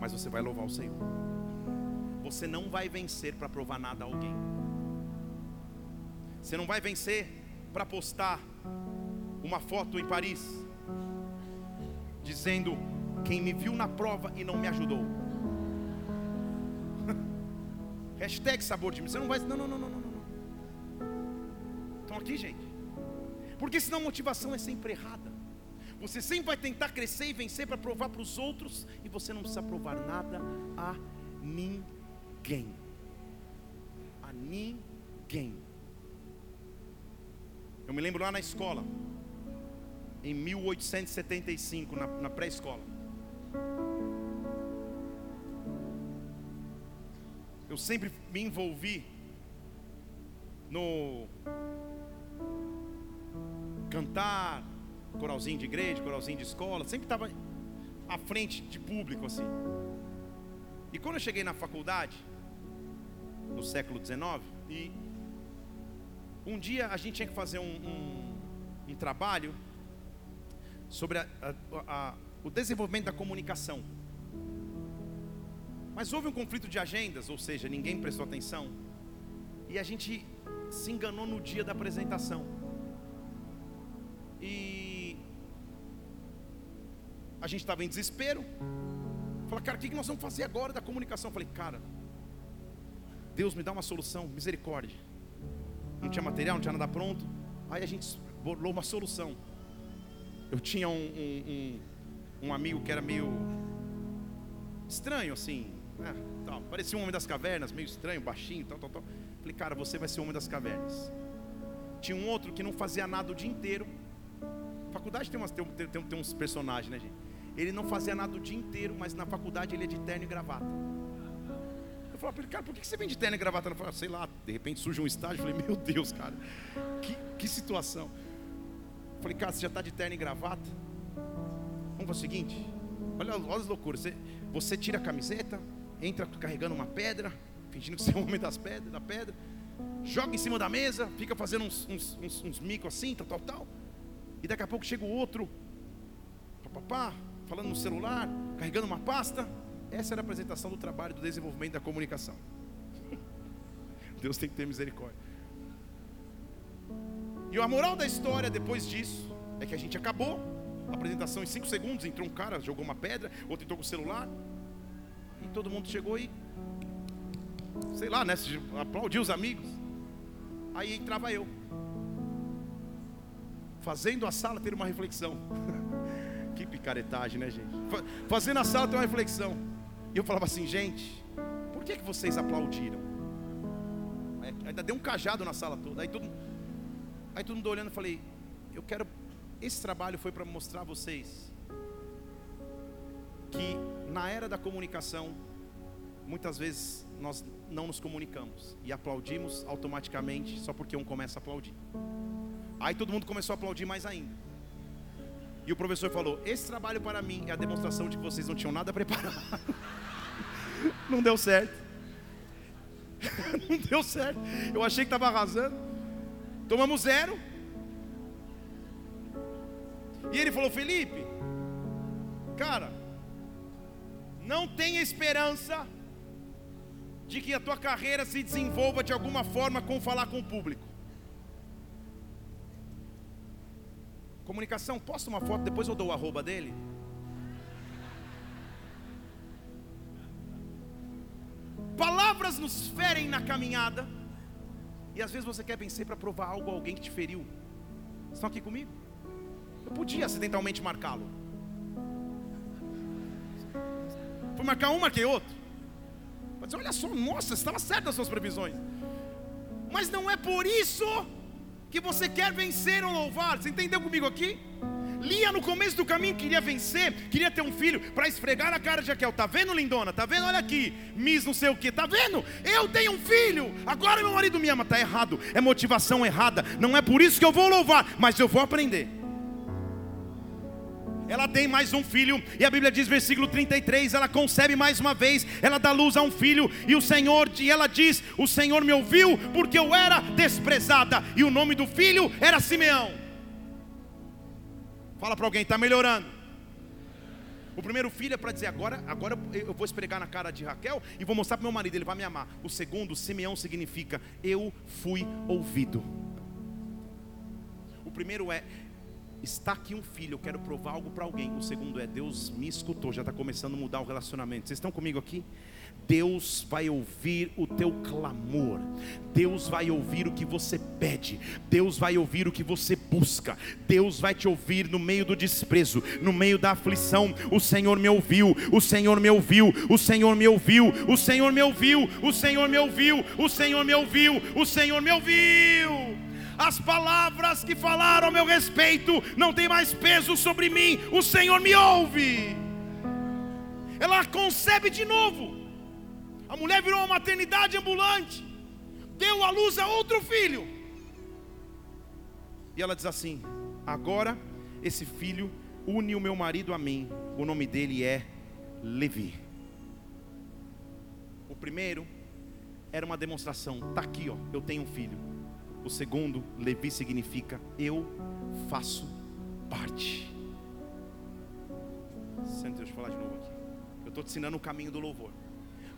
mas você vai louvar o Senhor. Você não vai vencer para provar nada a alguém. Você não vai vencer para postar uma foto em Paris dizendo quem me viu na prova e não me ajudou. Hashtag sabor de mim. Você não vai. Não, não, não, não, não. Estão aqui, gente. Porque senão a motivação é sempre errada. Você sempre vai tentar crescer e vencer para provar para os outros. E você não precisa provar nada a ninguém. A ninguém. Eu me lembro lá na escola, em 1875, na, na pré-escola. Eu sempre me envolvi no cantar, coralzinho de igreja, coralzinho de escola, sempre estava à frente de público assim. E quando eu cheguei na faculdade, no século XIX, e um dia a gente tinha que fazer um, um, um trabalho sobre a, a, a, o desenvolvimento da comunicação. Mas houve um conflito de agendas, ou seja, ninguém prestou atenção. E a gente se enganou no dia da apresentação. E a gente estava em desespero. Falei, cara, o que nós vamos fazer agora da comunicação? Eu falei, cara, Deus me dá uma solução, misericórdia não tinha material, não tinha nada pronto. Aí a gente bolou uma solução. Eu tinha um, um, um, um amigo que era meio estranho, assim, né, parecia um homem das cavernas, meio estranho, baixinho, tal, tal, tal. Falei, cara, você vai ser o homem das cavernas. Tinha um outro que não fazia nada o dia inteiro. Faculdade tem, umas, tem, tem, tem uns personagens, né, gente? Ele não fazia nada o dia inteiro, mas na faculdade ele é de terno e gravata falava para ele, cara, por que você vem de terno e gravata? Ele falou, sei lá, de repente surge um estágio. Eu falei, meu Deus, cara, que, que situação. Eu falei, cara, você já está de terno e gravata? Vamos fazer o seguinte, olha, olha as loucuras. Você, você tira a camiseta, entra carregando uma pedra, fingindo que você é o homem das pedras, da pedra, joga em cima da mesa, fica fazendo uns, uns, uns, uns micos assim, tal, tal, tal. E daqui a pouco chega o outro, papapá, falando no celular, carregando uma pasta. Essa era a apresentação do trabalho do desenvolvimento da comunicação. Deus tem que ter misericórdia. E a moral da história depois disso é que a gente acabou a apresentação em 5 segundos. Entrou um cara, jogou uma pedra, outro entrou com o celular. E todo mundo chegou e, sei lá, né? Aplaudiu os amigos. Aí entrava eu, fazendo a sala ter uma reflexão. que picaretagem, né, gente? Fazendo a sala ter uma reflexão. E eu falava assim, gente, por que, que vocês aplaudiram? Ainda deu um cajado na sala toda. Aí todo, aí todo mundo olhando, eu falei, eu quero. Esse trabalho foi para mostrar a vocês que na era da comunicação, muitas vezes nós não nos comunicamos e aplaudimos automaticamente só porque um começa a aplaudir. Aí todo mundo começou a aplaudir mais ainda. E o professor falou: Esse trabalho para mim é a demonstração de que vocês não tinham nada preparado. não deu certo. não deu certo. Eu achei que estava arrasando. Tomamos zero. E ele falou: Felipe, cara, não tenha esperança de que a tua carreira se desenvolva de alguma forma com falar com o público. Comunicação, posta uma foto, depois eu dou o arroba dele. Palavras nos ferem na caminhada. E às vezes você quer vencer para provar algo a alguém que te feriu. Estão aqui comigo? Eu podia acidentalmente marcá-lo. Fui marcar um, marquei outro. Mas olha só, nossa, estava certo as suas previsões. Mas não é por isso que você quer vencer ou louvar. Você entendeu comigo aqui? Lia no começo do caminho queria vencer, queria ter um filho para esfregar na cara de Jaquel. Tá vendo, lindona? Tá vendo? Olha aqui, Miss não sei o que. Tá vendo? Eu tenho um filho. Agora meu marido me ama. Tá errado. É motivação errada. Não é por isso que eu vou louvar, mas eu vou aprender. Ela tem mais um filho, e a Bíblia diz, versículo 33, ela concebe mais uma vez, ela dá luz a um filho, e o Senhor, e ela diz: O Senhor me ouviu, porque eu era desprezada, e o nome do filho era Simeão. Fala para alguém, está melhorando. O primeiro filho é para dizer agora, agora eu vou esfregar na cara de Raquel e vou mostrar para meu marido, ele vai me amar. O segundo, Simeão significa eu fui ouvido. O primeiro é está aqui um filho, eu quero provar algo para alguém. O segundo é Deus me escutou, já está começando a mudar o relacionamento. Vocês estão comigo aqui? Deus vai ouvir o teu clamor, Deus vai ouvir o que você pede, Deus vai ouvir o que você busca, Deus vai te ouvir no meio do desprezo, no meio da aflição. O Senhor me ouviu, o Senhor me ouviu, o Senhor me ouviu, o Senhor me ouviu, o Senhor me ouviu, o Senhor me ouviu, o Senhor me ouviu as palavras que falaram a meu respeito não tem mais peso sobre mim, o Senhor me ouve. Ela concebe de novo. A mulher virou uma maternidade ambulante, deu à luz a outro filho. E ela diz assim: Agora esse filho une o meu marido a mim. O nome dele é Levi. O primeiro era uma demonstração. Tá aqui, ó, eu tenho um filho. O segundo, Levi significa eu faço parte. Deixa eu falar de novo aqui. Eu estou te ensinando o caminho do louvor.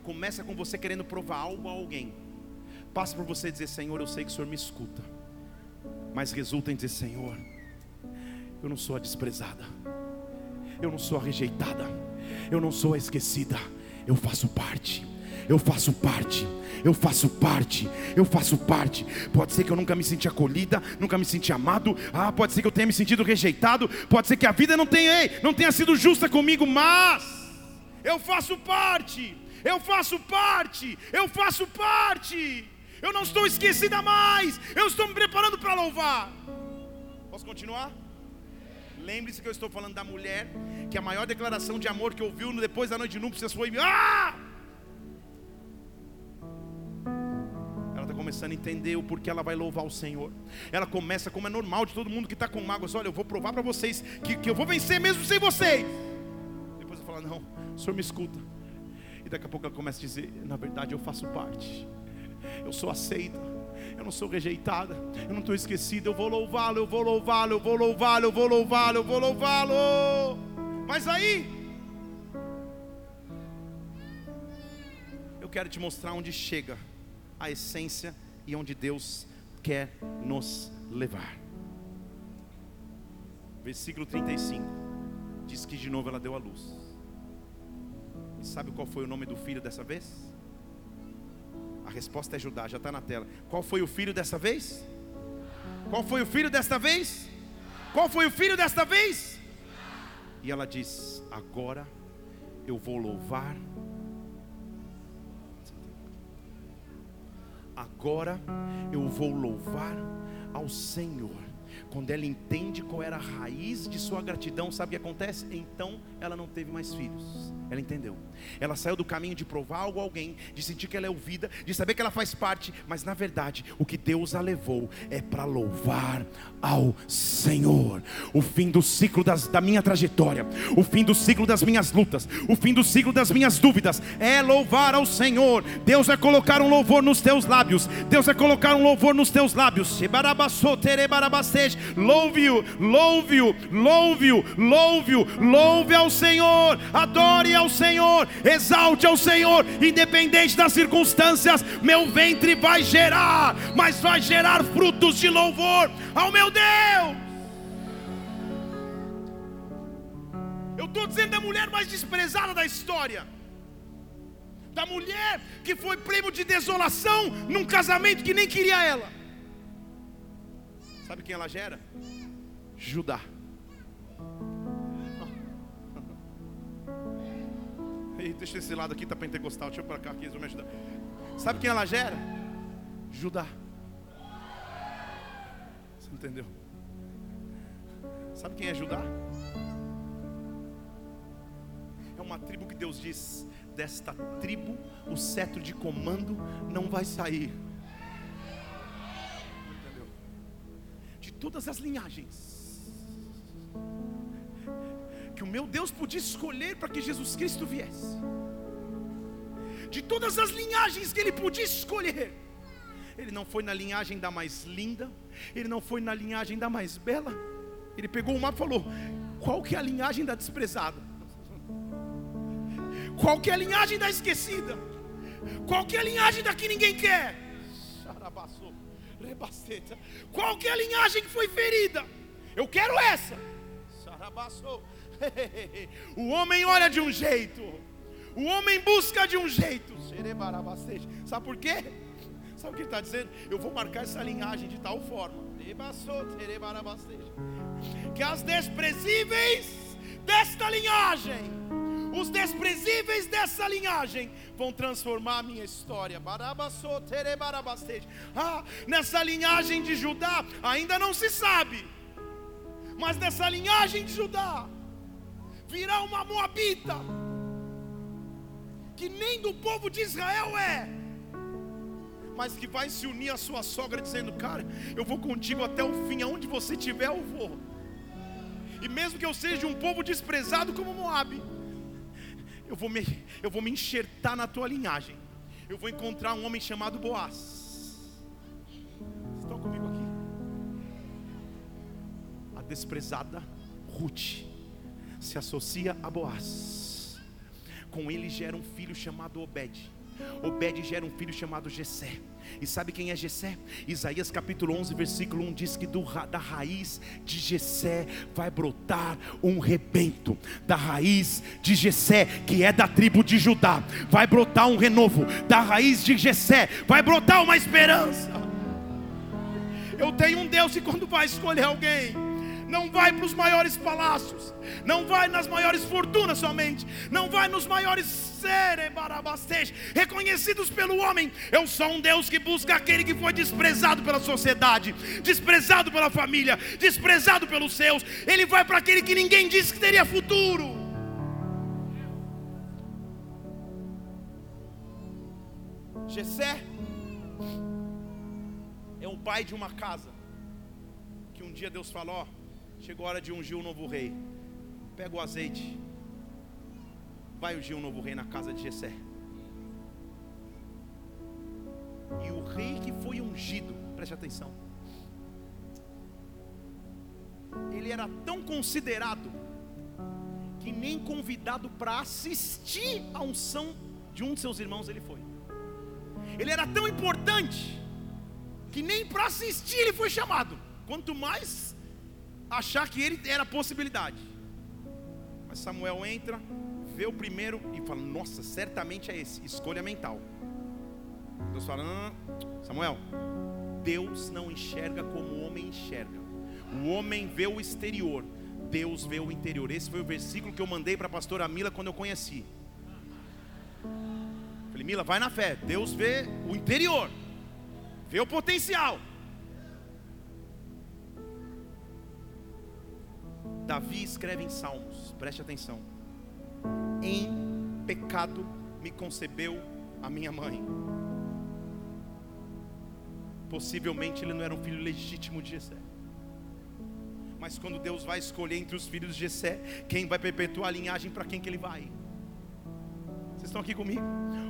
Começa com você querendo provar algo a alguém. Passa por você dizer, Senhor, eu sei que o Senhor me escuta. Mas resulta em dizer, Senhor, eu não sou a desprezada. Eu não sou a rejeitada. Eu não sou a esquecida. Eu faço parte eu faço parte, eu faço parte, eu faço parte. Pode ser que eu nunca me senti acolhida, nunca me senti amado. Ah, pode ser que eu tenha me sentido rejeitado. Pode ser que a vida não tenha, ei, não tenha sido justa comigo, mas eu faço parte. Eu faço parte. Eu faço parte. Eu não estou esquecida mais. Eu estou me preparando para louvar. Posso continuar? Lembre-se que eu estou falando da mulher que a maior declaração de amor que ouviu depois da noite de núpcias foi: Ah! Começando a entender o porquê ela vai louvar o Senhor. Ela começa, como é normal de todo mundo que está com mágoas: olha, eu vou provar para vocês que, que eu vou vencer mesmo sem vocês. Depois ela fala: não, o Senhor me escuta. E daqui a pouco ela começa a dizer: na verdade eu faço parte, eu sou aceita. Eu não sou rejeitada, eu não estou esquecida. Eu vou louvá-lo, eu vou louvá-lo, eu vou louvá-lo, eu vou louvá-lo, eu vou louvá-lo. Mas aí, eu quero te mostrar onde chega a essência e onde Deus quer nos levar. Versículo 35 diz que de novo ela deu a luz. E sabe qual foi o nome do filho dessa vez? A resposta é Judá, já está na tela. Qual foi o filho dessa vez? Qual foi o filho desta vez? Qual foi o filho desta vez? E ela diz: Agora eu vou louvar Agora eu vou louvar ao Senhor. Quando ela entende qual era a raiz de sua gratidão, sabe o que acontece? Então ela não teve mais filhos. Ela entendeu. Ela saiu do caminho de provar algo a alguém, de sentir que ela é ouvida, de saber que ela faz parte, mas na verdade, o que Deus a levou é para louvar ao Senhor. O fim do ciclo das, da minha trajetória, o fim do ciclo das minhas lutas, o fim do ciclo das minhas dúvidas é louvar ao Senhor. Deus vai colocar um louvor nos teus lábios. Deus vai colocar um louvor nos teus lábios. Louve-o, louve-o, louve-o, louve-o, louve ao Senhor. Adore ao Senhor, exalte ao Senhor, independente das circunstâncias, meu ventre vai gerar, mas vai gerar frutos de louvor ao meu Deus. Eu estou dizendo da mulher mais desprezada da história, da mulher que foi prêmio de desolação num casamento que nem queria ela. Sabe quem ela gera? Judá. Ei, deixa esse lado aqui, tá pentecostal. Deixa eu para cá aqui, eles vão me ajudar. Sabe quem ela gera? Judá. Você entendeu? Sabe quem é Judá? É uma tribo que Deus diz: desta tribo o cetro de comando não vai sair. Entendeu? De todas as linhagens que o meu Deus podia escolher para que Jesus Cristo viesse. De todas as linhagens que ele podia escolher, ele não foi na linhagem da mais linda, ele não foi na linhagem da mais bela. Ele pegou o mapa e falou: qual que é a linhagem da desprezada? Qual que é a linhagem da esquecida? Qual que é a linhagem da que ninguém quer? Qual que é a linhagem que foi ferida? Eu quero essa. O homem olha de um jeito, o homem busca de um jeito. Sabe por quê? Sabe o que ele está dizendo? Eu vou marcar essa linhagem de tal forma que as desprezíveis desta linhagem, os desprezíveis dessa linhagem, vão transformar a minha história. Ah, nessa linhagem de Judá, ainda não se sabe, mas nessa linhagem de Judá, virá uma Moabita, que nem do povo de Israel é, mas que vai se unir à sua sogra, dizendo: Cara, eu vou contigo até o fim, aonde você estiver, eu vou. E mesmo que eu seja um povo desprezado como Moab, eu vou me, eu vou me enxertar na tua linhagem. Eu vou encontrar um homem chamado Boaz. Estão comigo aqui? A desprezada Ruth se associa a Boaz. Com ele gera um filho chamado Obed. Obed gera um filho chamado Jessé. E sabe quem é Jessé? Isaías capítulo 11, versículo 1 diz que do, da raiz de Jessé vai brotar um rebento. Da raiz de Jessé, que é da tribo de Judá, vai brotar um renovo. Da raiz de Jessé vai brotar uma esperança. Eu tenho um Deus que quando vai escolher alguém, não vai para os maiores palácios, não vai nas maiores fortunas somente, não vai nos maiores reconhecidos pelo homem. Eu sou um Deus que busca aquele que foi desprezado pela sociedade, desprezado pela família, desprezado pelos seus. Ele vai para aquele que ninguém disse que teria futuro. Jessé é o pai de uma casa que um dia Deus falou, Chegou a hora de ungir um novo rei. Pega o azeite. Vai ungir um novo rei na casa de Jessé. E o rei que foi ungido, preste atenção. Ele era tão considerado que nem convidado para assistir a unção de um de seus irmãos ele foi. Ele era tão importante que nem para assistir ele foi chamado. Quanto mais achar que ele era possibilidade. Mas Samuel entra, vê o primeiro e fala: Nossa, certamente é esse. Escolha mental. Deus fala: não, Samuel, Deus não enxerga como o homem enxerga. O homem vê o exterior, Deus vê o interior. Esse foi o versículo que eu mandei para a pastora Mila quando eu conheci. Falei, Mila, vai na fé. Deus vê o interior, vê o potencial. Davi escreve em Salmos, preste atenção. Em pecado me concebeu a minha mãe. Possivelmente ele não era um filho legítimo de Jessé. Mas quando Deus vai escolher entre os filhos de Jessé, quem vai perpetuar a linhagem para quem que ele vai? Vocês estão aqui comigo?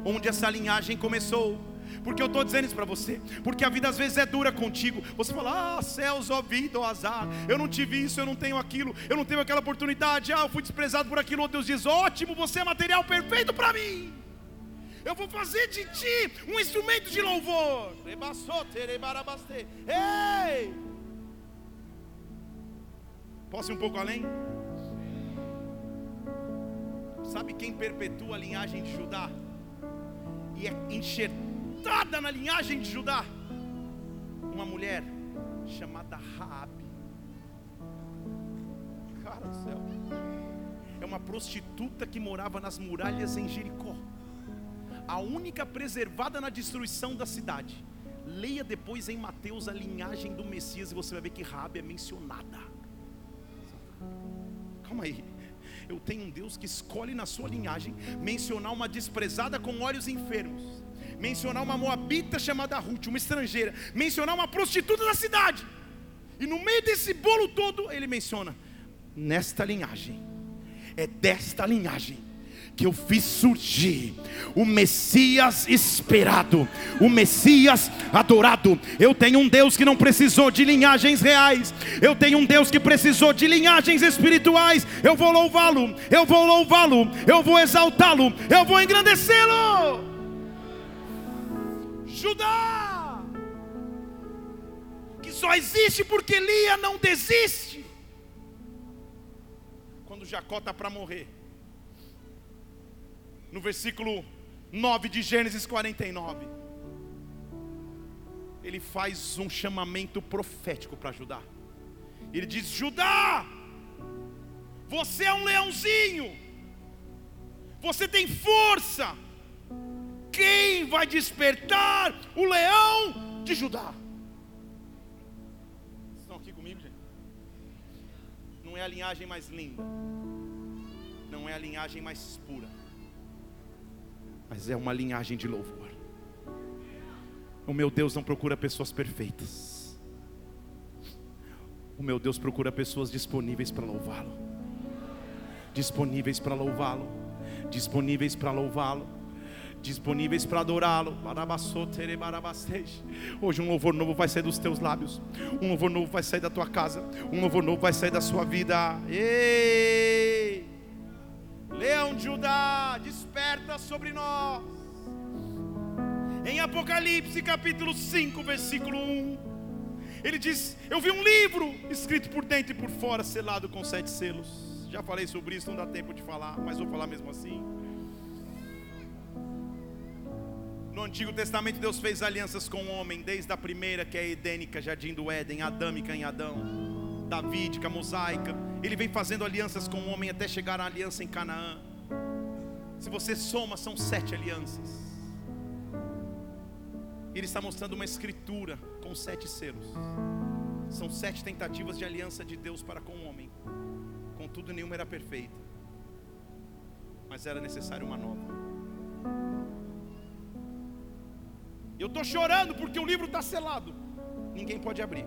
Onde essa linhagem começou? Porque eu estou dizendo isso para você. Porque a vida às vezes é dura contigo. Você fala, ah, céus, ó vida, ó azar. Eu não tive isso, eu não tenho aquilo, eu não tenho aquela oportunidade. Ah, eu fui desprezado por aquilo. Deus diz, ótimo, você é material perfeito para mim. Eu vou fazer de ti um instrumento de louvor. Ei! Posso ir um pouco além? Sabe quem perpetua a linhagem de Judá? E é enxertado entrada na linhagem de Judá, uma mulher chamada Raabe. Cara do céu. É uma prostituta que morava nas muralhas em Jericó. A única preservada na destruição da cidade. Leia depois em Mateus a linhagem do Messias e você vai ver que Raabe é mencionada. calma aí. Eu tenho um Deus que escolhe na sua linhagem mencionar uma desprezada com olhos enfermos, mencionar uma moabita chamada Ruth, uma estrangeira, mencionar uma prostituta da cidade. E no meio desse bolo todo, ele menciona: nesta linhagem, é desta linhagem que eu fiz surgir o Messias esperado, o Messias adorado. Eu tenho um Deus que não precisou de linhagens reais, eu tenho um Deus que precisou de linhagens espirituais. Eu vou louvá-lo, eu vou louvá-lo, eu vou exaltá-lo, eu vou engrandecê-lo. Judá, que só existe porque Lia não desiste. Quando Jacó está para morrer no versículo 9 de Gênesis 49. Ele faz um chamamento profético para Judá. Ele diz: Judá, você é um leãozinho, você tem força. Quem vai despertar o leão de Judá? Estão aqui comigo, gente? Não é a linhagem mais linda, não é a linhagem mais pura mas é uma linhagem de louvor. O meu Deus não procura pessoas perfeitas. O meu Deus procura pessoas disponíveis para louvá-lo. Disponíveis para louvá-lo. Disponíveis para louvá-lo. Disponíveis para adorá-lo. Hoje um louvor novo vai sair dos teus lábios. Um louvor novo vai sair da tua casa. Um louvor novo vai sair da sua vida. Ei! Leão de Judá, desperta sobre nós. Em Apocalipse capítulo 5, versículo 1, ele diz: Eu vi um livro escrito por dentro e por fora, selado com sete selos. Já falei sobre isso, não dá tempo de falar, mas vou falar mesmo assim. No Antigo Testamento, Deus fez alianças com o homem, desde a primeira, que é a edênica, jardim do Éden, adâmica em Adão davídica, mosaica. Ele vem fazendo alianças com o homem até chegar à aliança em Canaã. Se você soma, são sete alianças. Ele está mostrando uma escritura com sete selos. São sete tentativas de aliança de Deus para com o homem. Contudo, nenhuma era perfeita. Mas era necessário uma nova. Eu estou chorando porque o livro está selado. Ninguém pode abrir.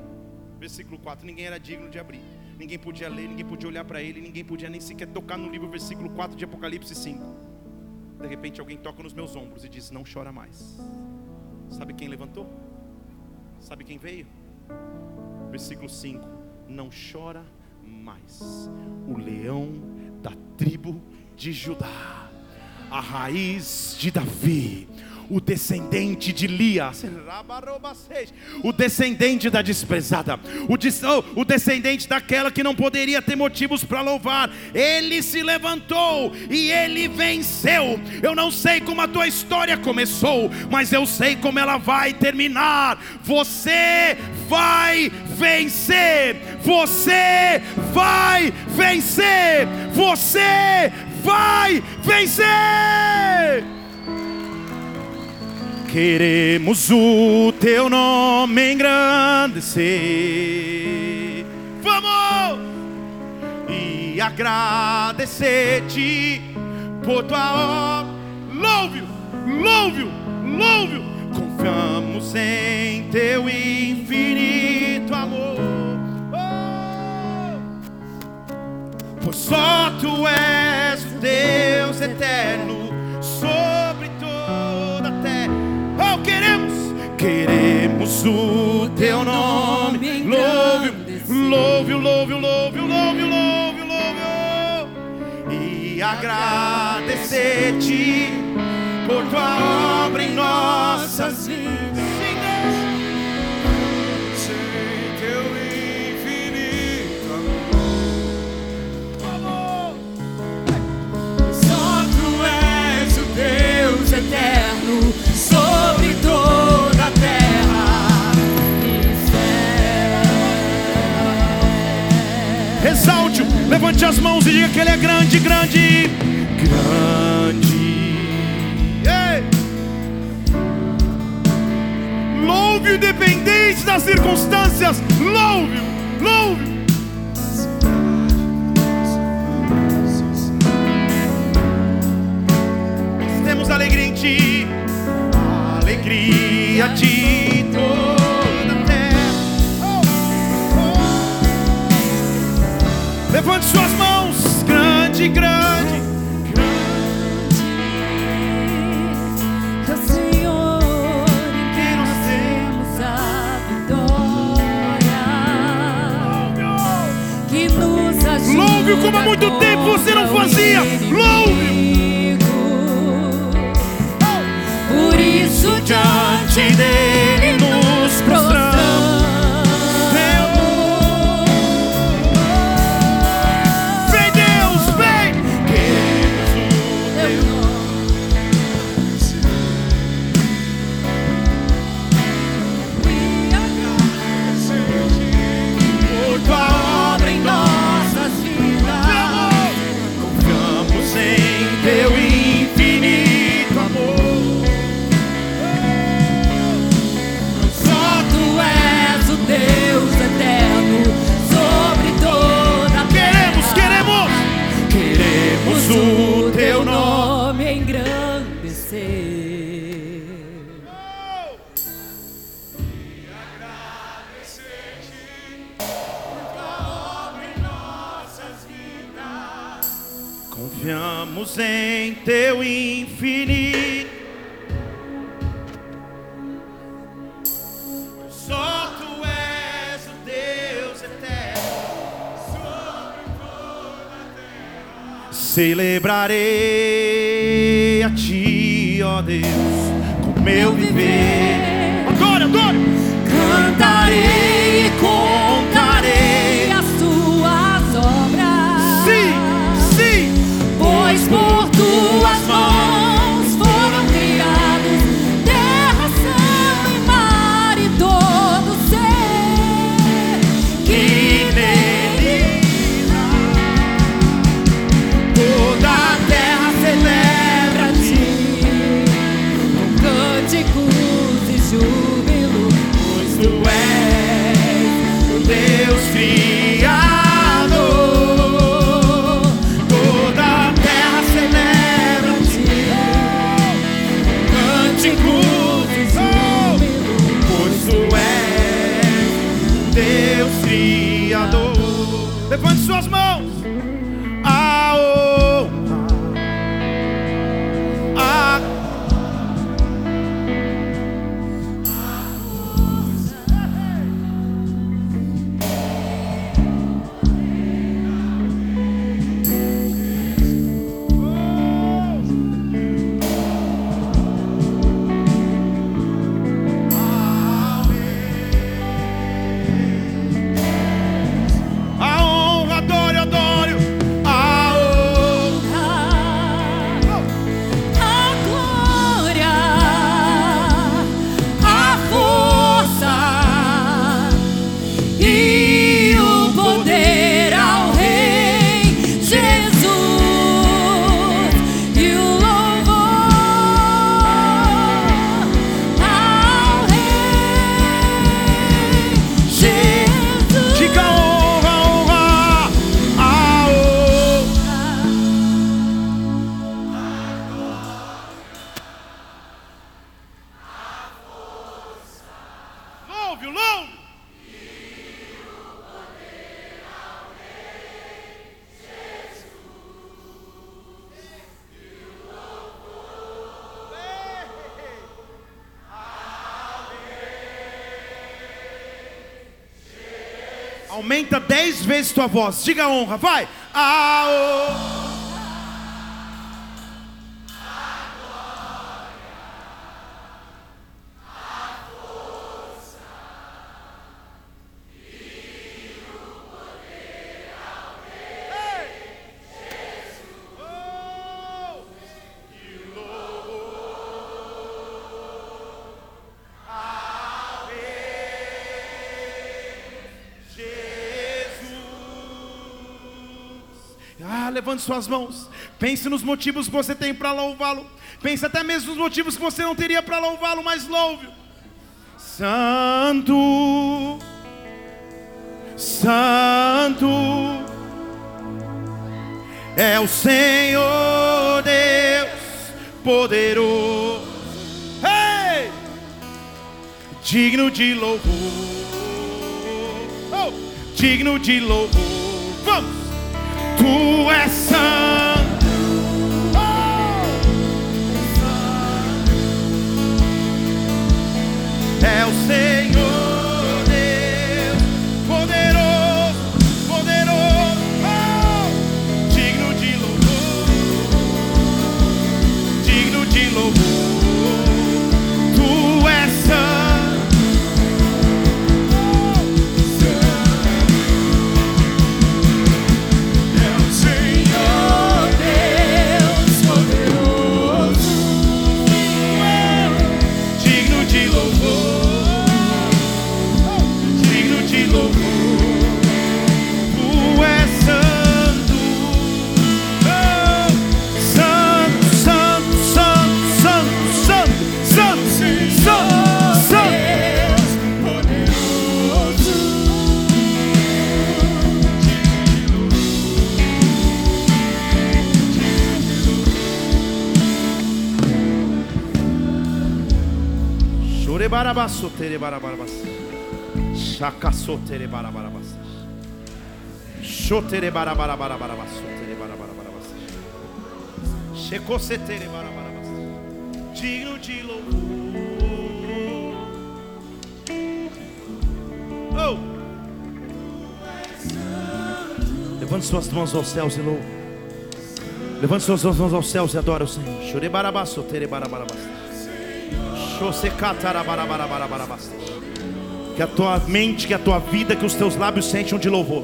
Versículo 4: Ninguém era digno de abrir, ninguém podia ler, ninguém podia olhar para ele, ninguém podia nem sequer tocar no livro, versículo 4 de Apocalipse 5. De repente alguém toca nos meus ombros e diz: Não chora mais. Sabe quem levantou? Sabe quem veio? Versículo 5: Não chora mais. O leão da tribo de Judá, a raiz de Davi, o descendente de Lia, o descendente da desprezada, o, oh, o descendente daquela que não poderia ter motivos para louvar, ele se levantou e ele venceu. Eu não sei como a tua história começou, mas eu sei como ela vai terminar. Você vai vencer, você vai vencer, você vai vencer. Queremos o teu nome engrandecer. Vamos! E agradecer-te por tua obra. Louve-o, louve-o, louve-o. Confiamos em teu infinito amor. Oh! Pois só tu és o Deus queremos o teu nome. Louve, louve, louve, louve, louve, louve, louve. E agradecer-te por tua obra em nossas vidas. exalte-o. Levante as mãos e diga que Ele é grande, grande. Grande. Ei. Louve-o independente das circunstâncias. Louve-o, louve-o. Temos alegria em Ti, alegria de trouxe. Levante suas mãos, grande, grande. Louve-o como há muito tempo você não fazia. Louve-o. inimigo. Por isso diante dele nos prostramos. Confiamos em teu infinito. Só tu és o Deus eterno. Celebrarei a ti, ó Deus, com meu viver. Louve, louve. Aumenta dez vezes tua voz. Diga a honra, vai. A. levante suas mãos. Pense nos motivos que você tem para louvá-lo. Pense até mesmo nos motivos que você não teria para louvá-lo, mas louve. Santo, Santo é o Senhor Deus poderoso. Ei! digno de louvor, oh, digno de louvor. Vamos, tu és santo. Oh, é o Senhor Terebarabasso, terebarabarabasso. Chacasso, terebarabarabasso. Xoterebarabarabarabasso, terebarabarabasso. Checose, terebarabarabasso. Digno de louvor. Oh! Levante suas mãos aos céus e louve. Levante suas mãos aos céus e adora o Senhor. Chorebarabasso, terebarabasso. Que a tua mente, que a tua vida, que os teus lábios sentem de louvor.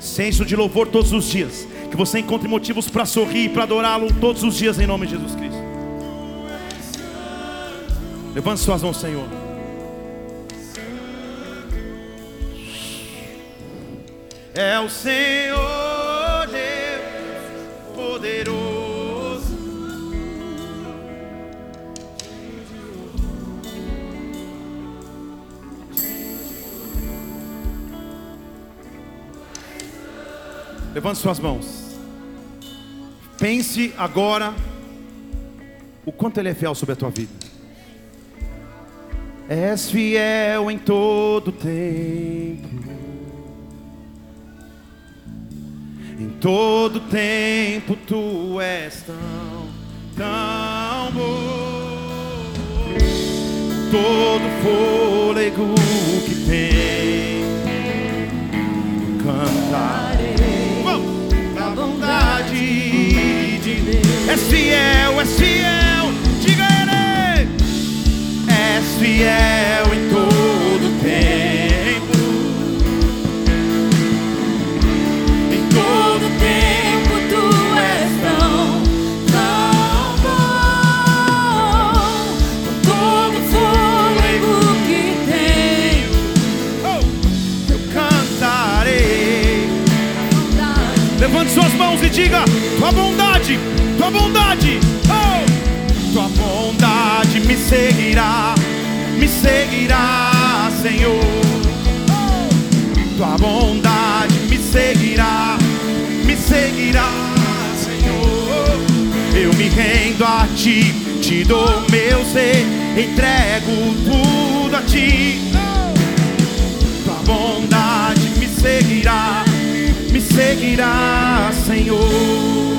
Senso de louvor todos os dias. Que você encontre motivos para sorrir para adorá-lo todos os dias em nome de Jesus Cristo. Levante suas mãos, Senhor. É o Senhor Levante suas mãos. Pense agora o quanto Ele é fiel sobre a tua vida. És fiel em todo tempo. Em todo tempo tu és tão, tão bom. Todo fôlego que tem, cantarei de Deus. És fiel, és fiel, diga ele. És fiel em todo tempo. Seguirá, me seguirá, Senhor. Tua bondade me seguirá, me seguirá, Senhor. Eu me rendo a ti, te dou meu ser, entrego tudo a ti. Tua bondade me seguirá, me seguirá, Senhor.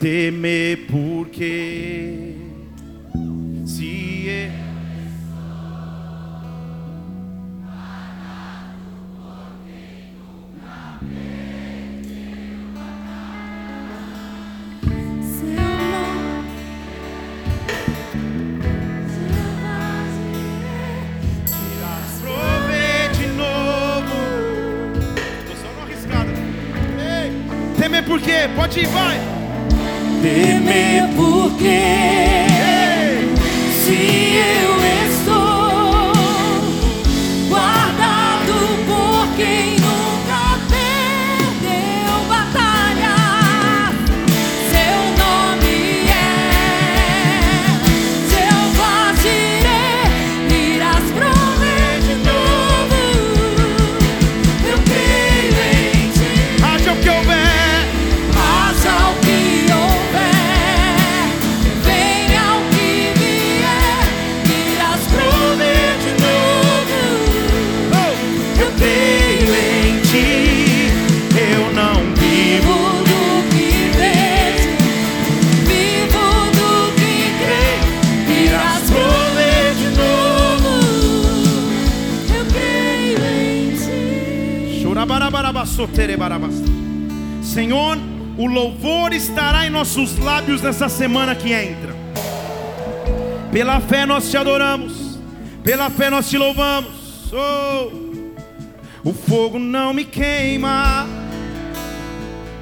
Temer porque Temer? Pode ir, vai. temer porque Ei. se eu Senhor, o louvor estará em nossos lábios nessa semana que entra. Pela fé nós te adoramos, pela fé nós te louvamos. Oh, o fogo não me queima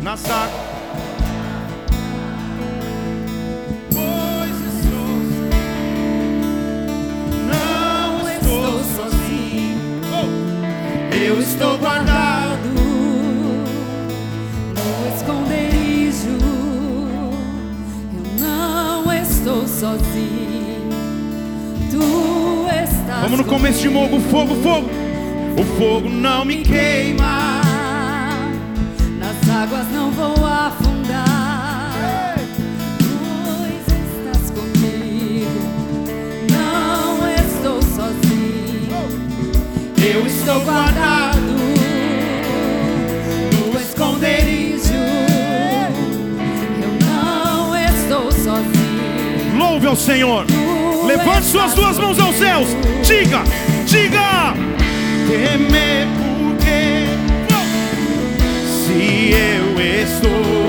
nas águas. Sozinho. Tu estás Vamos no começo de novo, fogo, fogo. O fogo não me queima. Nas águas não vou afundar. Pois estás comigo. Não estou sozinho. Eu estou guardado ao Senhor. Levante suas duas mãos aos céus. Diga, diga. Temer porque se eu estou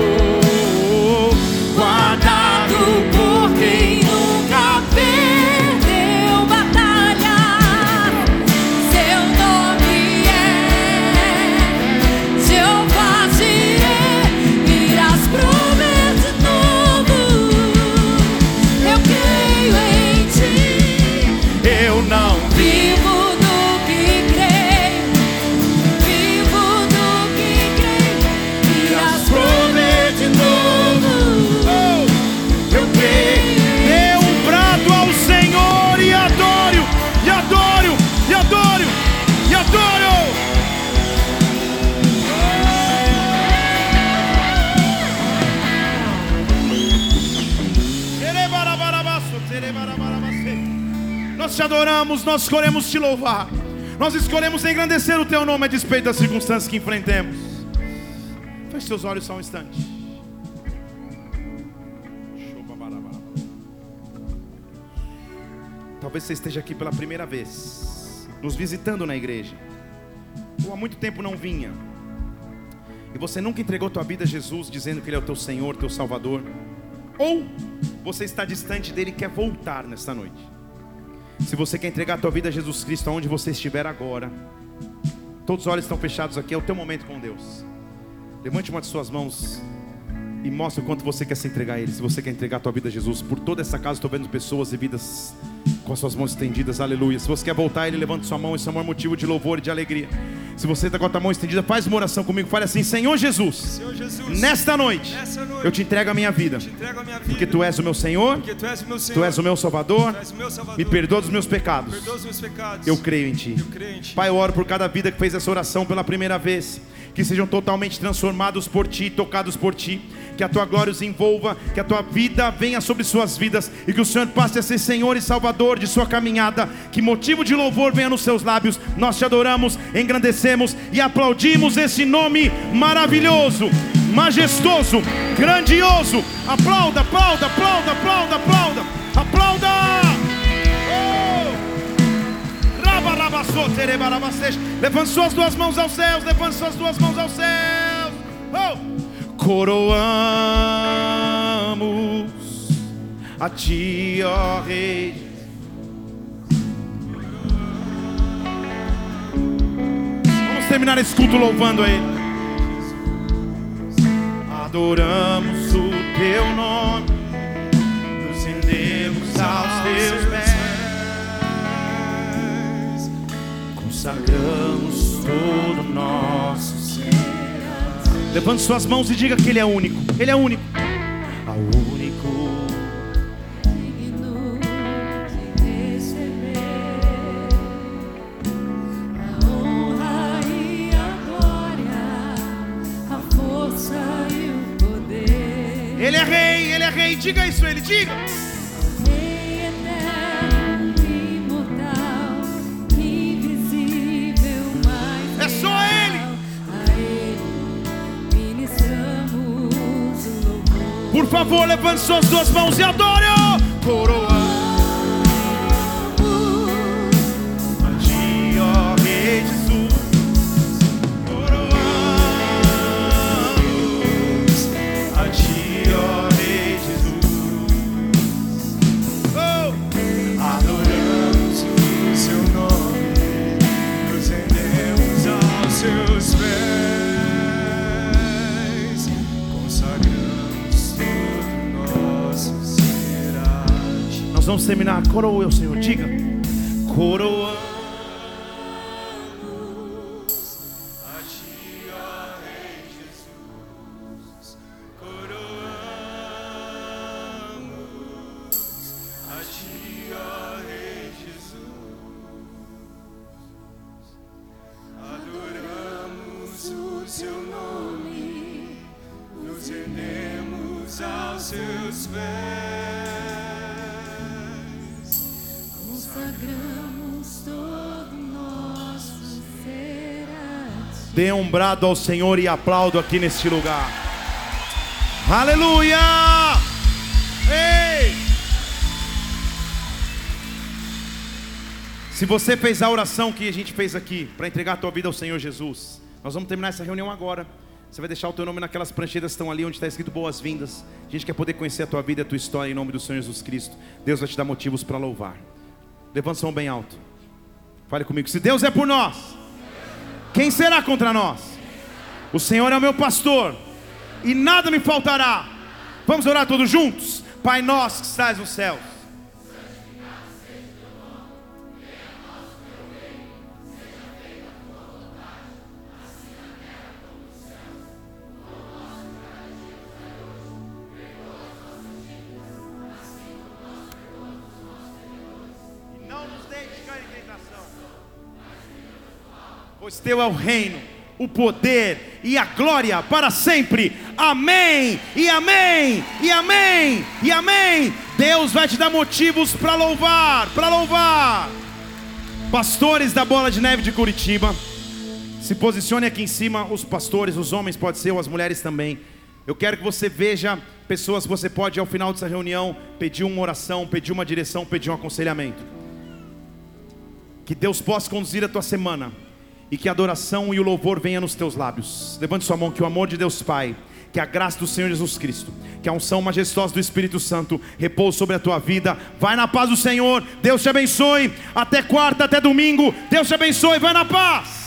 adoramos, nós escolhemos te louvar, nós escolhemos engrandecer o teu nome a despeito das circunstâncias que enfrentemos. Feche seus olhos só um instante. Talvez você esteja aqui pela primeira vez, nos visitando na igreja, ou há muito tempo não vinha, e você nunca entregou tua vida a Jesus, dizendo que Ele é o teu Senhor, teu Salvador, ou você está distante dele e quer voltar nesta noite. Se você quer entregar a tua vida a Jesus Cristo, aonde você estiver agora, todos os olhos estão fechados aqui, é o teu momento com Deus. Levante uma de suas mãos e mostre o quanto você quer se entregar a Ele. Se você quer entregar a tua vida a Jesus, por toda essa casa estou vendo pessoas e vidas com as suas mãos estendidas, aleluia. Se você quer voltar a Ele, levante sua mão, isso é um motivo de louvor e de alegria. Se você está com a mão estendida, faz uma oração comigo, fale assim: Senhor Jesus, Senhor Jesus, nesta noite noite eu te entrego a minha vida, a minha vida, porque tu és o meu Senhor, porque tu és o meu Senhor, tu és o meu Salvador, o meu Salvador, me perdoa dos meus pecados. perdoa os meus pecados, Eu creio em Ti. eu creio em ti. Pai, eu oro por cada vida que fez essa oração pela primeira vez. Que sejam totalmente transformados por Ti, tocados por Ti. Que a Tua glória os envolva, que a Tua vida venha sobre suas vidas e que o Senhor passe a ser Senhor e Salvador de sua caminhada. Que motivo de louvor venha nos seus lábios. Nós te adoramos, engrandecemos e aplaudimos esse nome maravilhoso, majestoso, grandioso. Aplauda, aplauda, aplauda, aplauda, aplauda, aplauda. Levante suas duas mãos aos céus, levante suas duas mãos aos céus. Oh! Coroamos a ti, ó Rei. Vamos terminar esse culto louvando a Ele. Adoramos o teu nome, nos rendemos aos teus pés. Consagramos todo o nosso ser. Levante suas mãos e diga que Ele é único. Ele é único. Ao único. digno de receber a honra e a glória, a força e o poder. Ele é rei, ele é rei. Diga isso, ele diga. Por favor, levante suas duas mãos e adore. Coroa Nós vamos terminar. Coroa o Senhor. Diga. Coroa. Ti. Dê um brado ao Senhor e aplaudo aqui neste lugar. Aleluia! Ei! Se você fez a oração que a gente fez aqui para entregar a tua vida ao Senhor Jesus, nós vamos terminar essa reunião agora. Você vai deixar o teu nome naquelas pranchetas que estão ali onde está escrito boas-vindas. A gente quer poder conhecer a tua vida a tua história em nome do Senhor Jesus Cristo. Deus vai te dar motivos para louvar. Levanta sua mão bem alto. Fale comigo. Se Deus é por nós, quem será contra nós? O Senhor é o meu pastor e nada me faltará. Vamos orar todos juntos? Pai nosso que estás nos céus. Pois teu é o reino, o poder e a glória para sempre. Amém. E amém. E amém. E amém. Deus vai te dar motivos para louvar, para louvar. Pastores da Bola de Neve de Curitiba, se posicione aqui em cima, os pastores, os homens pode ser, ou as mulheres também. Eu quero que você veja pessoas que você pode ao final dessa reunião pedir uma oração, pedir uma direção, pedir um aconselhamento. Que Deus possa conduzir a tua semana e que a adoração e o louvor venha nos teus lábios. Levante sua mão, que o amor de Deus Pai, que a graça do Senhor Jesus Cristo, que a unção majestosa do Espírito Santo repouse sobre a tua vida. Vai na paz do Senhor. Deus te abençoe. Até quarta, até domingo. Deus te abençoe. Vai na paz.